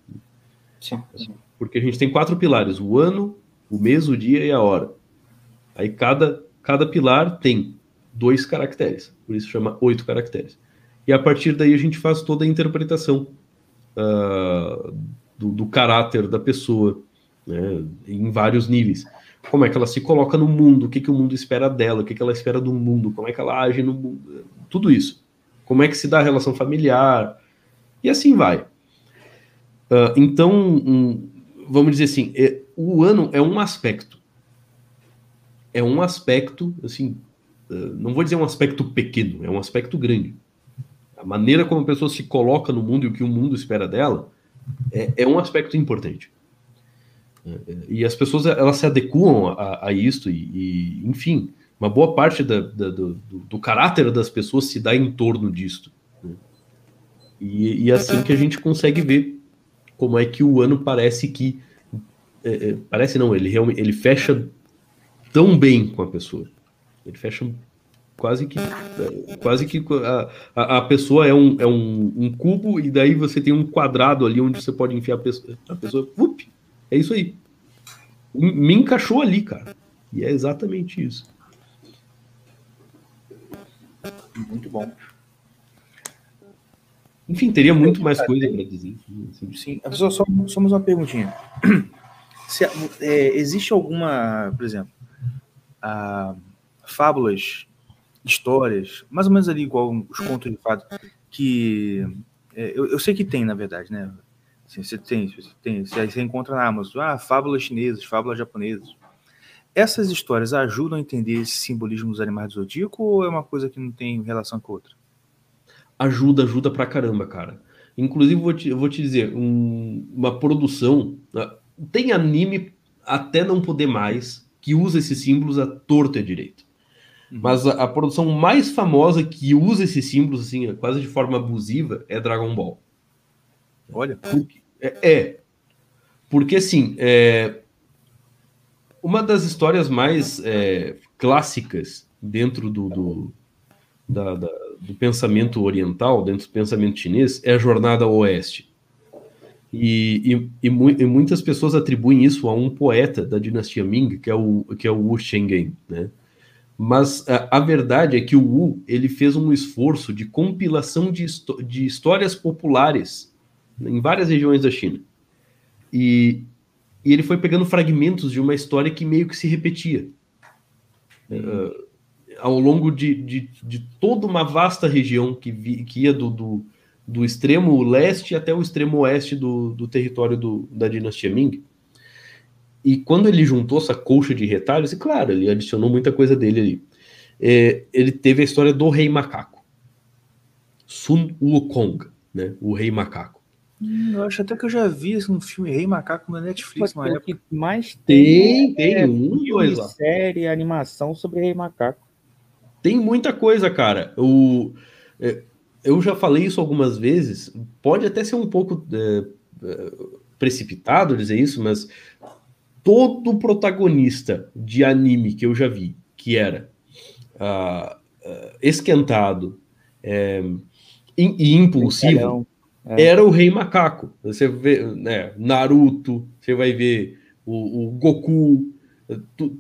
Sim, sim. Porque a gente tem quatro pilares: o ano, o mês, o dia e a hora. Aí cada, cada pilar tem dois caracteres, por isso chama oito caracteres. E a partir daí a gente faz toda a interpretação uh, do, do, caráter da pessoa, né, em vários níveis. Como é que ela se coloca no mundo, o que, que o mundo espera dela, o que, que ela espera do mundo, como é que ela age no mundo, tudo isso. Como é que se dá a relação familiar, e assim vai. Uh, então, um, vamos dizer assim, é, o ano é um aspecto. É um aspecto, assim, uh, não vou dizer um aspecto pequeno, é um aspecto grande. A maneira como a pessoa se coloca no mundo e o que o mundo espera dela é, é um aspecto importante. Uh, e as pessoas elas se adequam a, a isso, e, e, enfim, uma boa parte da, da, do, do, caráter das pessoas se dá em torno disto. Né? E, e é assim que a gente consegue ver como é que o ano parece que. É, é, parece não, ele realmente ele fecha tão bem com a pessoa. Ele fecha quase que é, quase que a, a, a, pessoa é, um, é um, um, cubo e daí você tem um quadrado ali onde você pode enfiar a pessoa, a pessoa up, é isso aí me encaixou ali cara e é exatamente isso muito bom enfim, teria muito mais coisa para dizer. Sim, só, só, só uma perguntinha. Se, é, existe alguma, por exemplo, a, fábulas, histórias, mais ou menos ali igual os contos de fato, que é, eu, eu, sei que tem, na verdade, né? Assim, você tem, você tem, você encontra na Amazon, ah, fábulas chinesas, fábulas japonesas. Essas histórias ajudam a entender esse simbolismo dos animais do zodíaco ou é uma coisa que não tem relação com a outra? ajuda, ajuda pra caramba, cara. Inclusive, vou te, eu vou te dizer, um, uma produção. Né, tem anime até não poder mais que usa esses símbolos a torto e direito. Uhum. Mas a, a, produção mais famosa que usa esses símbolos, assim, quase de forma abusiva, é Dragon Ball. Olha. Porque, é, é, Porque, assim, é, uma das histórias mais é, clássicas dentro do, do da, da do pensamento oriental, dentro do pensamento chinês, é a jornada ao oeste. E, e, e, mu e, muitas pessoas atribuem isso a um poeta da dinastia Ming, que é o, que é o Wu Shenggen, né? Mas a, a, verdade é que o Wu ele fez um esforço de compilação de, de histórias populares em várias regiões da China. E, e ele foi pegando fragmentos de uma história que meio que se repetia. Uh, ao longo de, de, de, toda uma vasta região que, vi, que ia do, do, do, extremo leste até o extremo oeste do, do território do, da dinastia Ming. E quando ele juntou essa colcha de retalhos, e claro, ele adicionou muita coisa dele ali, é, ele teve a história do rei macaco, Sun Wukong, né, o rei macaco. Hum, eu acho até que eu já vi esse um filme Rei Macaco na Netflix. Mas o que mais tem, tem, tem é um, dois lá. série, animação sobre Rei Macaco. Tem muita coisa, cara. O, é, eu já falei isso algumas vezes. Pode até ser um pouco é, é, precipitado dizer isso, mas todo protagonista de anime que eu já vi, que era uh, uh, esquentado é, e impulsivo, é. era o Rei Macaco. Você vê né, Naruto, você vai ver o, o Goku. Tu,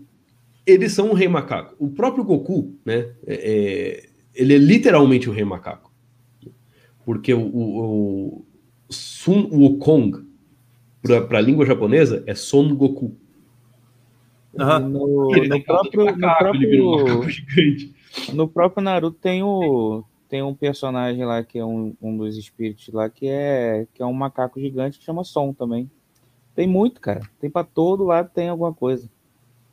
eles são um rei macaco. O próprio Goku, né? É, é ele é literalmente o rei macaco. Porque o, o, o Sun Wukong, para a língua japonesa, é Son Goku. Uhum. No, no, próprio, macaco, no, próprio, no próprio Naruto tem o tem um personagem lá que é um, um dos espíritos lá que é que é um macaco gigante que chama Som também. Tem muito, cara. Tem para todo lado tem alguma coisa.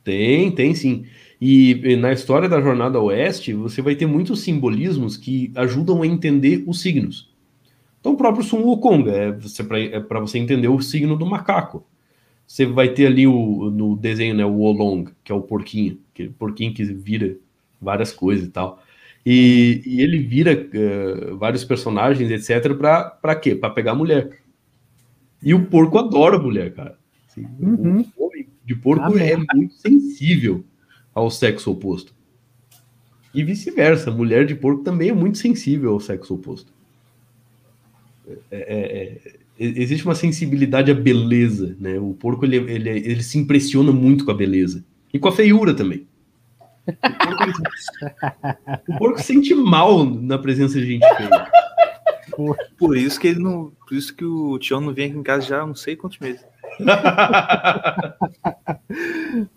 Tem, tem sim. E, na história da Jornada Oeste, você vai ter muitos simbolismos que ajudam a entender os signos. Então, o próprio Sun Wukong é, é para você entender o signo do macaco. Você vai ter ali o, no desenho né, o Wolong, que é o porquinho, aquele porquinho que vira várias coisas e tal. E, e ele vira uh, vários personagens, etc., para quê? Para pegar mulher. E o porco adora mulher, cara. Assim, uhum. O homem de porco é muito sensível ao sexo oposto. E vice-versa, mulher de porco também é muito sensível ao sexo oposto. É, é, é, existe uma sensibilidade à beleza, né? O porco ele, ele, ele se impressiona muito com a beleza e com a feiura também. O porco, ele, o porco sente mal na presença de gente feia. Por isso que ele não, por isso que o Tião não vem aqui em casa já há não sei quantos meses.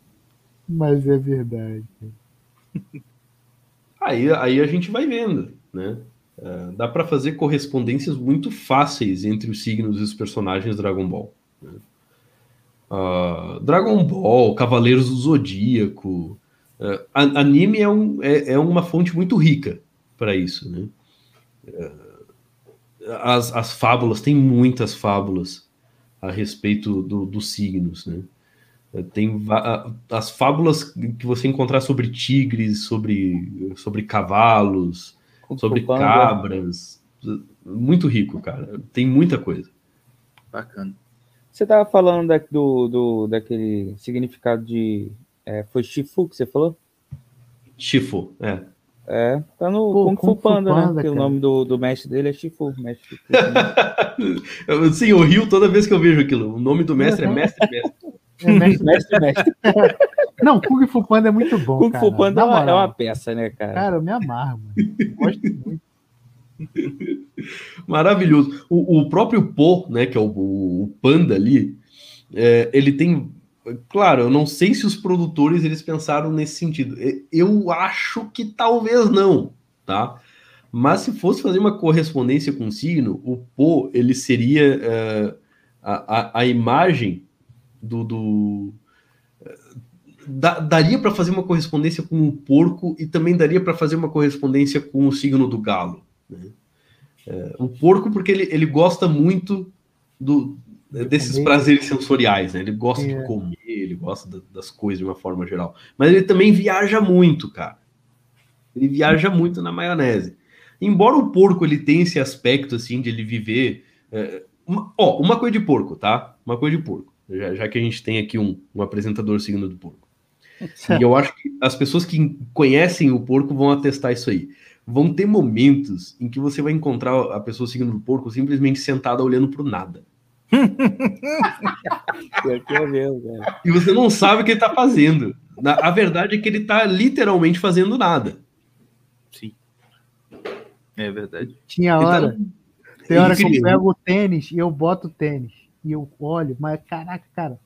Mas é verdade. Aí, aí a gente vai vendo, né? Uh, dá para fazer correspondências muito fáceis entre os signos e os personagens Dragon Ball. Né? Uh, Dragon Ball, Cavaleiros do Zodíaco, uh, anime é, um, é, é, uma fonte muito rica para isso, né? as, as fábulas, tem muitas fábulas a respeito do, dos signos, né? Tem as fábulas que você encontrar sobre tigres, sobre, sobre cavalos, sobre cabras. Muito rico, cara. Tem muita coisa. Bacana. Você estava falando da, do, do, daquele significado de. É, foi Shifu que você falou? Shifu, é. É, tá no Pô, Kung, Fu Panda, Panda né? Porque o nome do, do mestre dele é Shifu. Mestre Shifu Sim, eu rio toda vez que eu vejo aquilo. O nome do mestre é Mestre Mestre. É mestre, mestre, mestre. Não, Kung Fu Panda é muito bom. Kung Fu Panda é uma, é uma, peça, né, cara? Cara, eu me amarro, mano. Gosto muito. Maravilhoso. O, o, próprio Po, né, que é o, o Panda ali, é, ele tem. Claro, eu não sei se os produtores eles pensaram nesse sentido. Eu acho que talvez não, tá? Mas se fosse fazer uma correspondência com o signo, o Po ele seria uh, a, a, imagem do, do da, daria para fazer uma correspondência com o porco e também daria para fazer uma correspondência com o signo do galo. Né? É, o porco, porque ele, ele gosta muito do, desses comer. prazeres sensoriais, né? Ele gosta é. de comer, ele gosta da, das coisas de uma forma geral. Mas ele também viaja muito, cara. Ele viaja muito na maionese. Embora o porco ele tenha esse aspecto assim de ele viver. É, uma, ó, uma coisa de porco, tá? Uma coisa de porco. Já, já que a gente tem aqui um, um apresentador signo do porco. E eu acho que as pessoas que conhecem o porco vão atestar isso aí. Vão ter momentos em que você vai encontrar a pessoa seguindo o porco simplesmente sentada olhando para o nada. E você não sabe o que ele está fazendo. A verdade é que ele está literalmente fazendo nada. Sim. É verdade. Tinha hora. Então, tem hora que eu pego o tênis e eu boto o tênis. E eu olho, mas caraca, cara,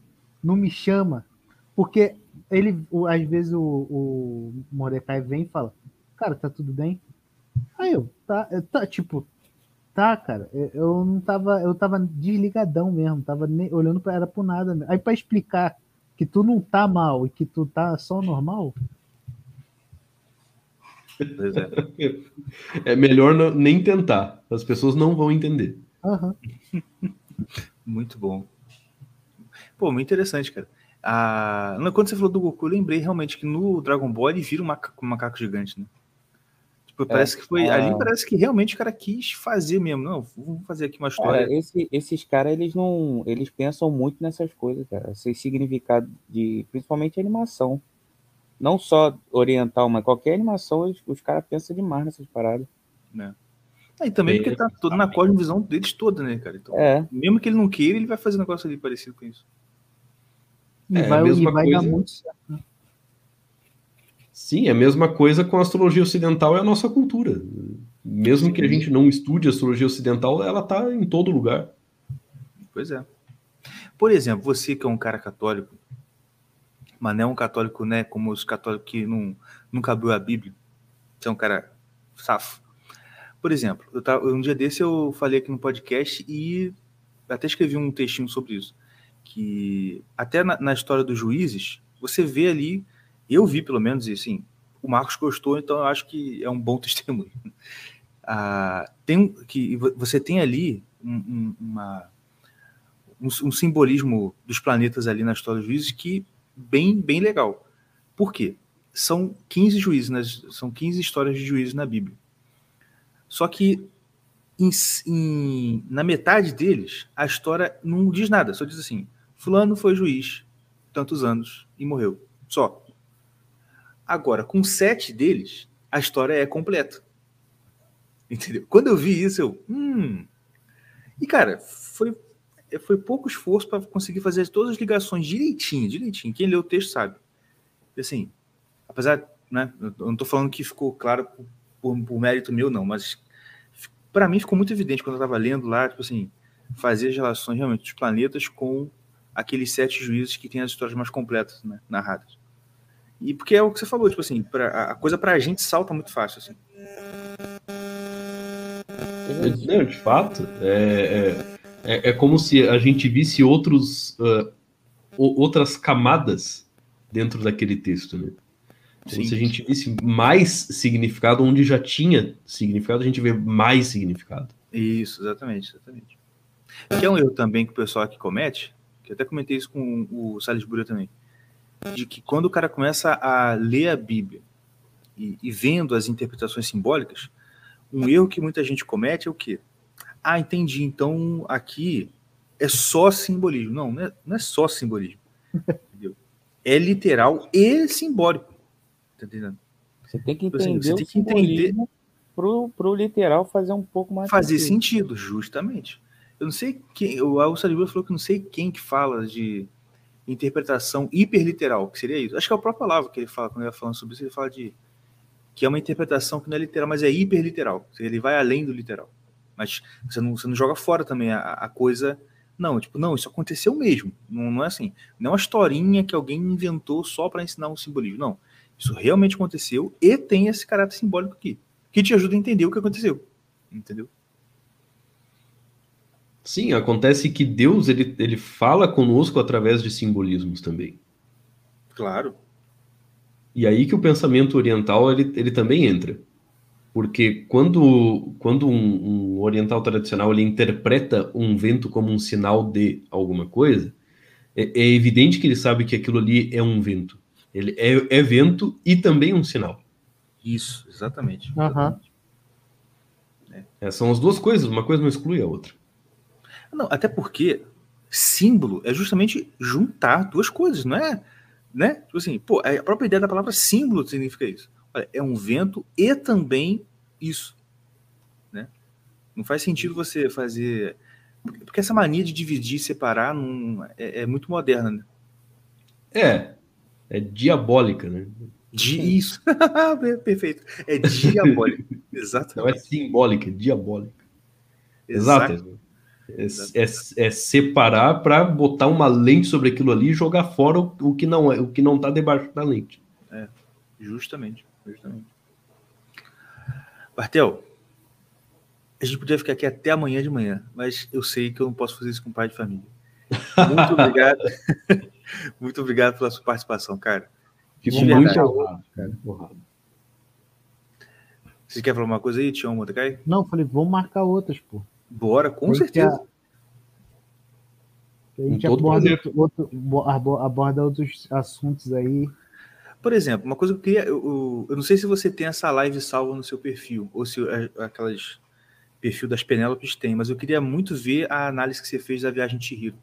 não me chama. Porque ele, às vezes, o, o Mordecai vem e fala: Cara, tá tudo bem? Aí eu, tá, tá tipo, tá, cara, eu não tava, eu tava desligadão mesmo, tava nem, olhando para era pro nada. Aí para explicar que tu não tá mal e que tu tá só normal. É. é melhor não, nem tentar. As pessoas não vão entender. Uhum. Muito bom. Pô, muito interessante, cara. Ah, quando você falou do Goku, eu lembrei realmente que no Dragon Ball ele vira um macaco, um macaco gigante, né? Tipo, parece é, que foi. Ali parece que realmente o cara quis fazer mesmo. Não, vamos fazer aqui uma história. Cara, esse, esses caras, eles não. Eles pensam muito nessas coisas, cara. Esse significado de. Principalmente animação. Não só oriental, mas qualquer animação, eles, os caras pensam demais nessas paradas. Né? E também porque tá tudo na cosmovisão deles toda, né, cara? Então, é. mesmo que ele não queira, ele vai fazer um negócio ali parecido com isso. E é, vai, e vai coisa... dar muito certo. Sim, é a mesma coisa com a astrologia ocidental e a nossa cultura. Mesmo Sim. que a gente não estude a astrologia ocidental, ela está em todo lugar. Pois é. Por exemplo, você que é um cara católico, mas não é um católico, né, como os católicos que não, nunca abriu a Bíblia, você é um cara safo. Por exemplo, eu tava, um dia desse eu falei aqui no podcast e até escrevi um textinho sobre isso que até na, na história dos juízes, você vê ali, eu vi pelo menos, e assim, o Marcos gostou, então eu acho que é um bom testemunho. Ah, tem, que você tem ali um, uma, um, um, simbolismo dos planetas ali na história dos juízes que bem, bem legal. Por quê? São 15 juízes, né? são 15 histórias de juízes na Bíblia. Só que em, em, na metade deles, a história não diz nada, só diz assim: Fulano foi juiz tantos anos e morreu. Só. Agora, com sete deles, a história é completa. Entendeu? Quando eu vi isso, eu. Hum. E, cara, foi, foi pouco esforço para conseguir fazer todas as ligações direitinho, direitinho. Quem lê o texto sabe. Assim, apesar, né? Eu não estou falando que ficou claro por, por, mérito meu, não, mas para mim ficou muito evidente quando eu estava lendo lá, tipo assim, fazer as relações realmente dos planetas com aqueles sete juízes que têm as histórias mais completas né, narradas. E porque é o que você falou, tipo assim, pra, a coisa para a gente salta muito fácil, assim. Não, de fato, é, é, é, é como se a gente visse outros, uh, outras camadas dentro daquele texto, né? Como Sim. se a gente visse mais significado onde já tinha significado, a gente vê mais significado. Isso, exatamente, exatamente. Que é um erro também que o pessoal aqui comete, que até comentei isso com o Salisbury também, de que quando o cara começa a ler a Bíblia e, e vendo as interpretações simbólicas, um erro que muita gente comete é o quê? Ah, entendi, então aqui é só simbolismo. Não, não é, não é só simbolismo. Entendeu? É literal e simbólico. Tá entendendo? Você tem que tipo assim, entender você tem que entender pro, pro literal fazer um pouco mais fazer sentido. sentido, justamente. Eu não sei quem, o Alçalibur falou que não sei quem que fala de interpretação hiperliteral, que seria isso. Acho que é a própria palavra que ele fala quando ele vai falando sobre isso, ele fala de que é uma interpretação que não é literal, mas é hiperliteral. Ele vai além do literal. Mas você não, você não joga fora também a, a coisa. Não, tipo, não, isso aconteceu mesmo. Não, não é assim. Não é uma historinha que alguém inventou só para ensinar um simbolismo. Não. Isso realmente aconteceu e tem esse caráter simbólico aqui, que te ajuda a entender o que aconteceu. Entendeu? Sim, acontece que Deus ele, ele fala conosco através de simbolismos também. Claro. E aí que o pensamento oriental ele, ele também entra. Porque quando, quando um, um oriental tradicional ele interpreta um vento como um sinal de alguma coisa, é, é evidente que ele sabe que aquilo ali é um vento. Ele é evento e também um sinal. Isso, exatamente. Uhum. É, são as duas coisas, uma coisa não exclui a outra. Não, até porque símbolo é justamente juntar duas coisas, não é? Né? Tipo assim, pô, a própria ideia da palavra símbolo significa isso. Olha, é um vento e também isso. Né? Não faz sentido você fazer. Porque essa mania de dividir e separar não... é, é muito moderna, né? É, é diabólica, né? De isso. Perfeito. É diabólica. Exatamente. Não é simbólica, é diabólica. Exato. É, é, é, separar para botar uma lente sobre aquilo ali e jogar fora o, o que não é, o que não está debaixo da lente. É, justamente, justamente. Bartel, a gente podia ficar aqui até amanhã de manhã, mas eu sei que eu não posso fazer isso com pai de família. Muito obrigado. muito obrigado pela sua participação, cara. Fico muito honrado, cara. Honrado. Você quer falar uma coisa aí, Tião Mordecai? Não, falei, vamos marcar outras, pô. Bora, com Tem certeza. A, a gente aborda, outro, aborda outros assuntos aí. Por exemplo, uma coisa que eu queria. Eu, eu, não sei se você tem essa live salva no seu perfil, ou se aquelas perfil das Penélopes tem, mas eu queria muito ver a análise que você fez da viagem de Chihiro.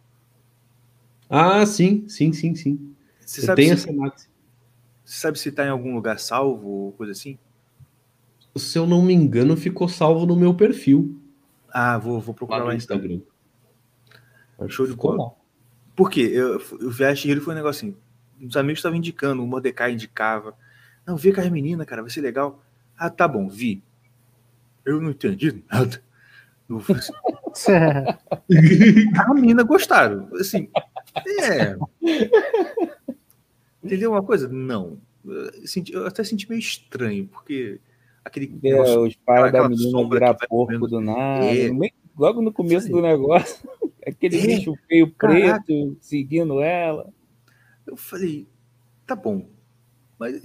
Ah, sim, sim, sim, sim. Você sabe se, essa análise. Você sabe se está em algum lugar salvo ou coisa assim? Se eu não me engano, ficou salvo no meu perfil. Ah, vou, vou procurar lá, no então. Instagram. Show de bola. Por quê? Eu, o viagem de foi um negócio assim. Os amigos estavam indicando, o Mordecai indicava. Não, vê com as meninas, cara, vai ser legal. Ah, tá bom, vi. Eu não entendi nada. a menina gostaram. Assim, é. Entendeu uma coisa? Não. Eu até senti meio estranho, porque aquele. É, os pais da menina virar porco do nada. É. Logo no começo do negócio, aquele é. bicho feio preto seguindo ela. Eu falei, tá bom. Mas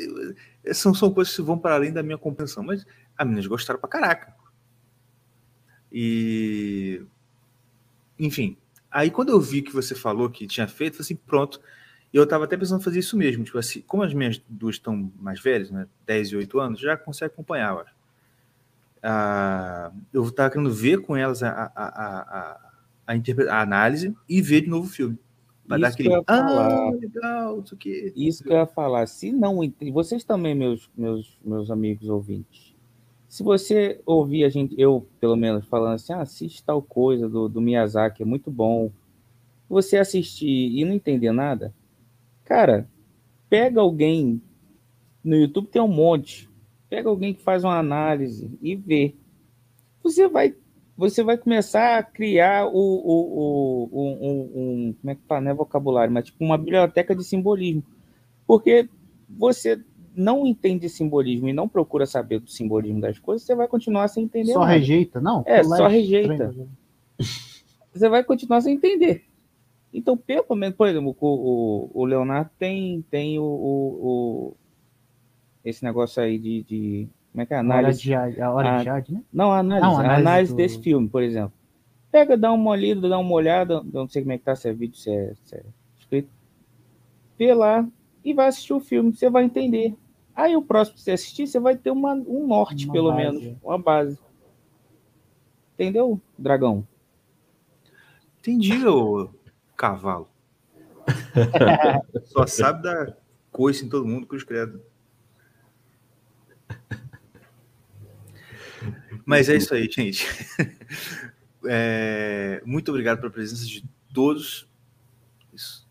são, são coisas que vão para além da minha compreensão. Mas as meninas gostaram pra caraca. E. Enfim. Aí quando eu vi que você falou que tinha feito, eu falei assim, pronto. Eu estava até pensando fazer isso mesmo. Tipo assim, como as minhas duas estão mais velhas, né? 10 e 8 anos, já consegue acompanhar, eu acho. Ah, eu estava querendo ver com elas a, a, a, a, a análise e ver de novo o filme. Para dar aquele. Ah, legal, isso que. Isso que eu ia falar. Se não vocês também, meus, meus, meus amigos ouvintes, se você ouvir a gente, eu pelo menos, falando assim, ah, assiste tal coisa do, do Miyazaki, é muito bom. Você assistir e não entender nada, cara, pega alguém no YouTube, tem um monte. Pega alguém que faz uma análise e vê. Você vai você vai começar a criar o, o, o, um, um, como é que fala, não é vocabulário, mas tipo uma biblioteca de simbolismo. Porque você não entende simbolismo e não procura saber do simbolismo das coisas, você vai continuar sem entender. Só nada. rejeita, não? É, só rejeita. Você vai continuar sem entender. Então, pelo menos, por exemplo, o, o, o Leonardo tem, tem o, o, esse negócio aí de, de como é que é? Análise. A hora de Jade, né? Não, a análise, não, a análise, análise do... desse filme, por exemplo. Pega, dá uma olhada, dá uma olhada, não sei como é que tá, se é vídeo, se é, se é escrito. Vê lá e vai assistir o filme, você vai entender. Aí o próximo que você assistir, você vai ter uma, um norte, uma pelo base. menos, uma base. Entendeu, dragão? Entendi, ô cavalo. Só sabe dar coice em todo mundo, cruz credo. Mas é isso aí, gente. É, muito obrigado pela presença de todos. Isso.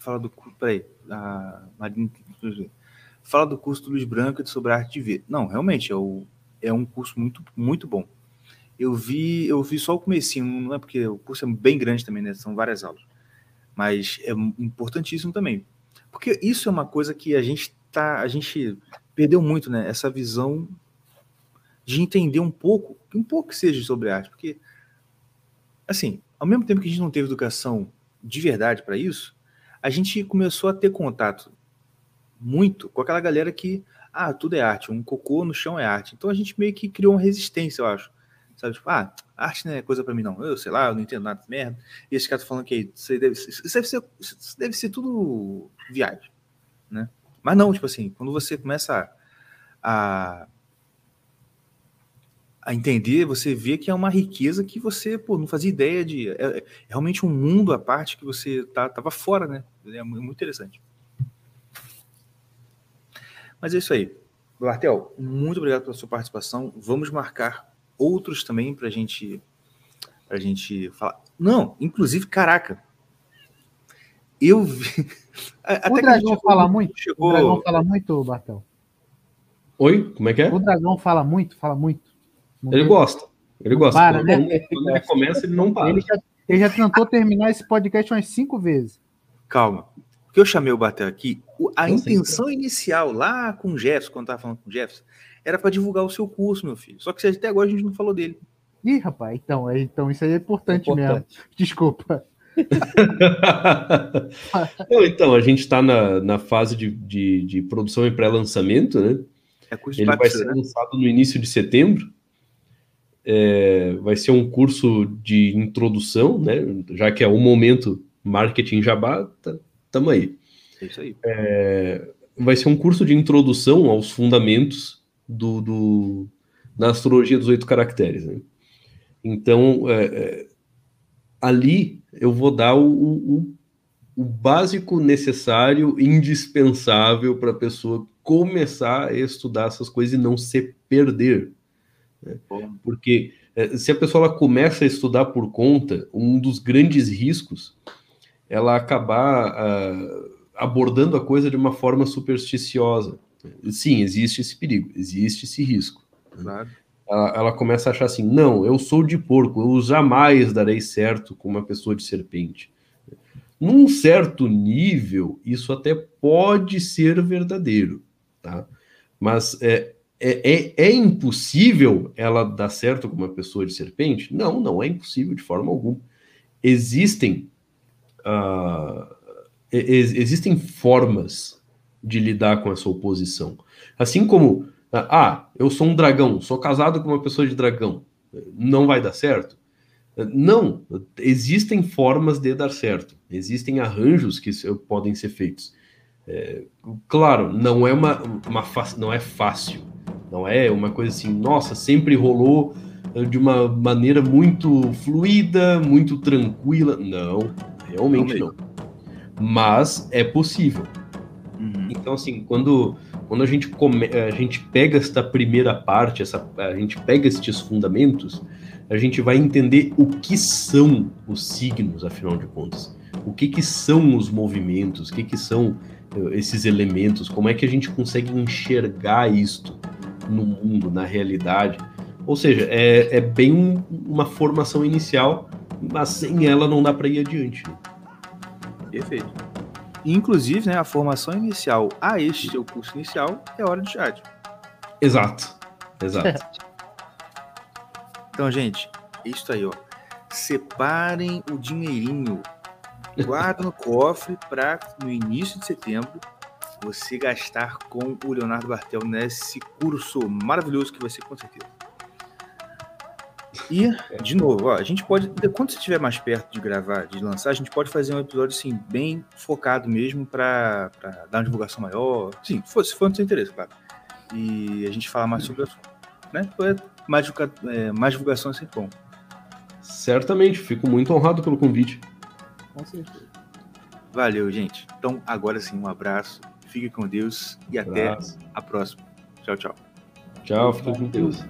Fala do. Peraí. A Marina. Fala do curso do Luiz Branco sobre a arte de ver. Não, realmente, é, o, é um curso muito, muito bom. Eu vi, eu vi só o comecinho, não é porque o curso é bem grande também, né? São várias aulas. Mas é importantíssimo também. Porque isso é uma coisa que a gente tá. A gente perdeu muito, né? Essa visão de entender um pouco, um pouco que seja sobre arte, porque, assim, ao mesmo tempo que a gente não teve educação de verdade para isso, a gente começou a ter contato muito com aquela galera que, ah, tudo é arte, um cocô no chão é arte. Então a gente meio que criou uma resistência, eu acho. Sabe, tipo, ah, arte não é coisa para mim, não. Eu sei lá, eu não entendo nada de merda. E esse cara tá falando que isso deve, deve, ser, deve ser tudo viagem, né? Mas não, tipo assim, quando você começa a, a a entender, você vê que é uma riqueza que você pô, não fazia ideia de. É, é realmente um mundo à parte que você tá, tava fora, né? É muito interessante. Mas é isso aí. Bartel, muito obrigado pela sua participação. Vamos marcar outros também para gente, a gente falar. Não, inclusive, caraca. Eu vi. Até o dragão fala muito. Chegou... O dragão fala muito, Bartel. Oi? Como é que é? O dragão fala muito, fala muito. Ele gosta. Ele gosta. Para, quando, né? quando ele começa, ele não para. Ele já, ele já tentou terminar esse podcast umas cinco vezes. Calma. O que eu chamei o Batel aqui, a não intenção sei. inicial lá com o Jefferson, quando estava falando com o Jefferson, era para divulgar o seu curso, meu filho. Só que até agora a gente não falou dele. Ih, rapaz, então, é, então isso aí é importante, é importante. mesmo. Desculpa. não, então, a gente está na, na fase de, de, de produção e pré-lançamento, né? É Ele vai ser né? lançado no início de setembro é, vai ser um curso de introdução, né? Já que é o momento marketing jabá, tá, tamo aí. É isso aí. É, vai ser um curso de introdução aos fundamentos do, do da astrologia dos oito caracteres. Né? Então, é, é ali eu vou dar o, o, o básico necessário, indispensável para a pessoa começar a estudar essas coisas e não se perder. Né? Porque é, se a pessoa ela começa a estudar por conta, um dos grandes riscos ela acabar uh, abordando a coisa de uma forma supersticiosa. Sim, existe esse perigo, existe esse risco. Né? Claro. Ela, ela, começa a achar assim: não, eu sou de porco, eu jamais darei certo com uma pessoa de serpente. Num certo nível, isso até pode ser verdadeiro, tá? Mas é, é, é, é, impossível ela dar certo com uma pessoa de serpente? Não, não é impossível de forma alguma. Existem, uh, existem formas de lidar com essa oposição. Assim como, ah, eu sou um dragão, sou casado com uma pessoa de dragão, não vai dar certo? Não, existem formas de dar certo, existem arranjos que podem ser feitos. É, claro, não é uma, uma não é fácil, não é uma coisa assim, nossa, sempre rolou eh, de uma maneira muito fluida, muito tranquila. Não, realmente não. Mas é possível. Então, assim, quando, quando a, gente come, a gente pega esta primeira parte, essa, a gente pega estes fundamentos, a gente vai entender o que são os signos, afinal de contas. O que, que são os movimentos, o que, que são eh, esses elementos, como é que a gente consegue enxergar isto no mundo, na realidade. Ou seja, é, é bem um, uma formação inicial, mas sem ela não dá para ir adiante. Perfeito. Inclusive, né, a formação inicial a este seu curso inicial é hora de chat. Exato. Exato. Então, gente, isso aí, ó. Separem o dinheirinho. Guarda no cofre para no início de setembro você gastar com o Leonardo Bartel nesse curso maravilhoso que vai ser com certeza. E, de novo, ó, a gente pode, quando você estiver mais perto de gravar, de lançar, a gente pode fazer um episódio assim, bem focado mesmo para dar uma divulgação maior. Sim, se for, se for do seu interesse, claro. E a gente falar mais sobre o assunto. Né? mais, é, mais divulgação é sempre bom. Certamente, fico muito honrado pelo convite. Com certeza. Valeu, gente. Então, agora sim, um abraço, fique com Deus e até a próxima. Tchau, tchau. Tchau, fica com Deus.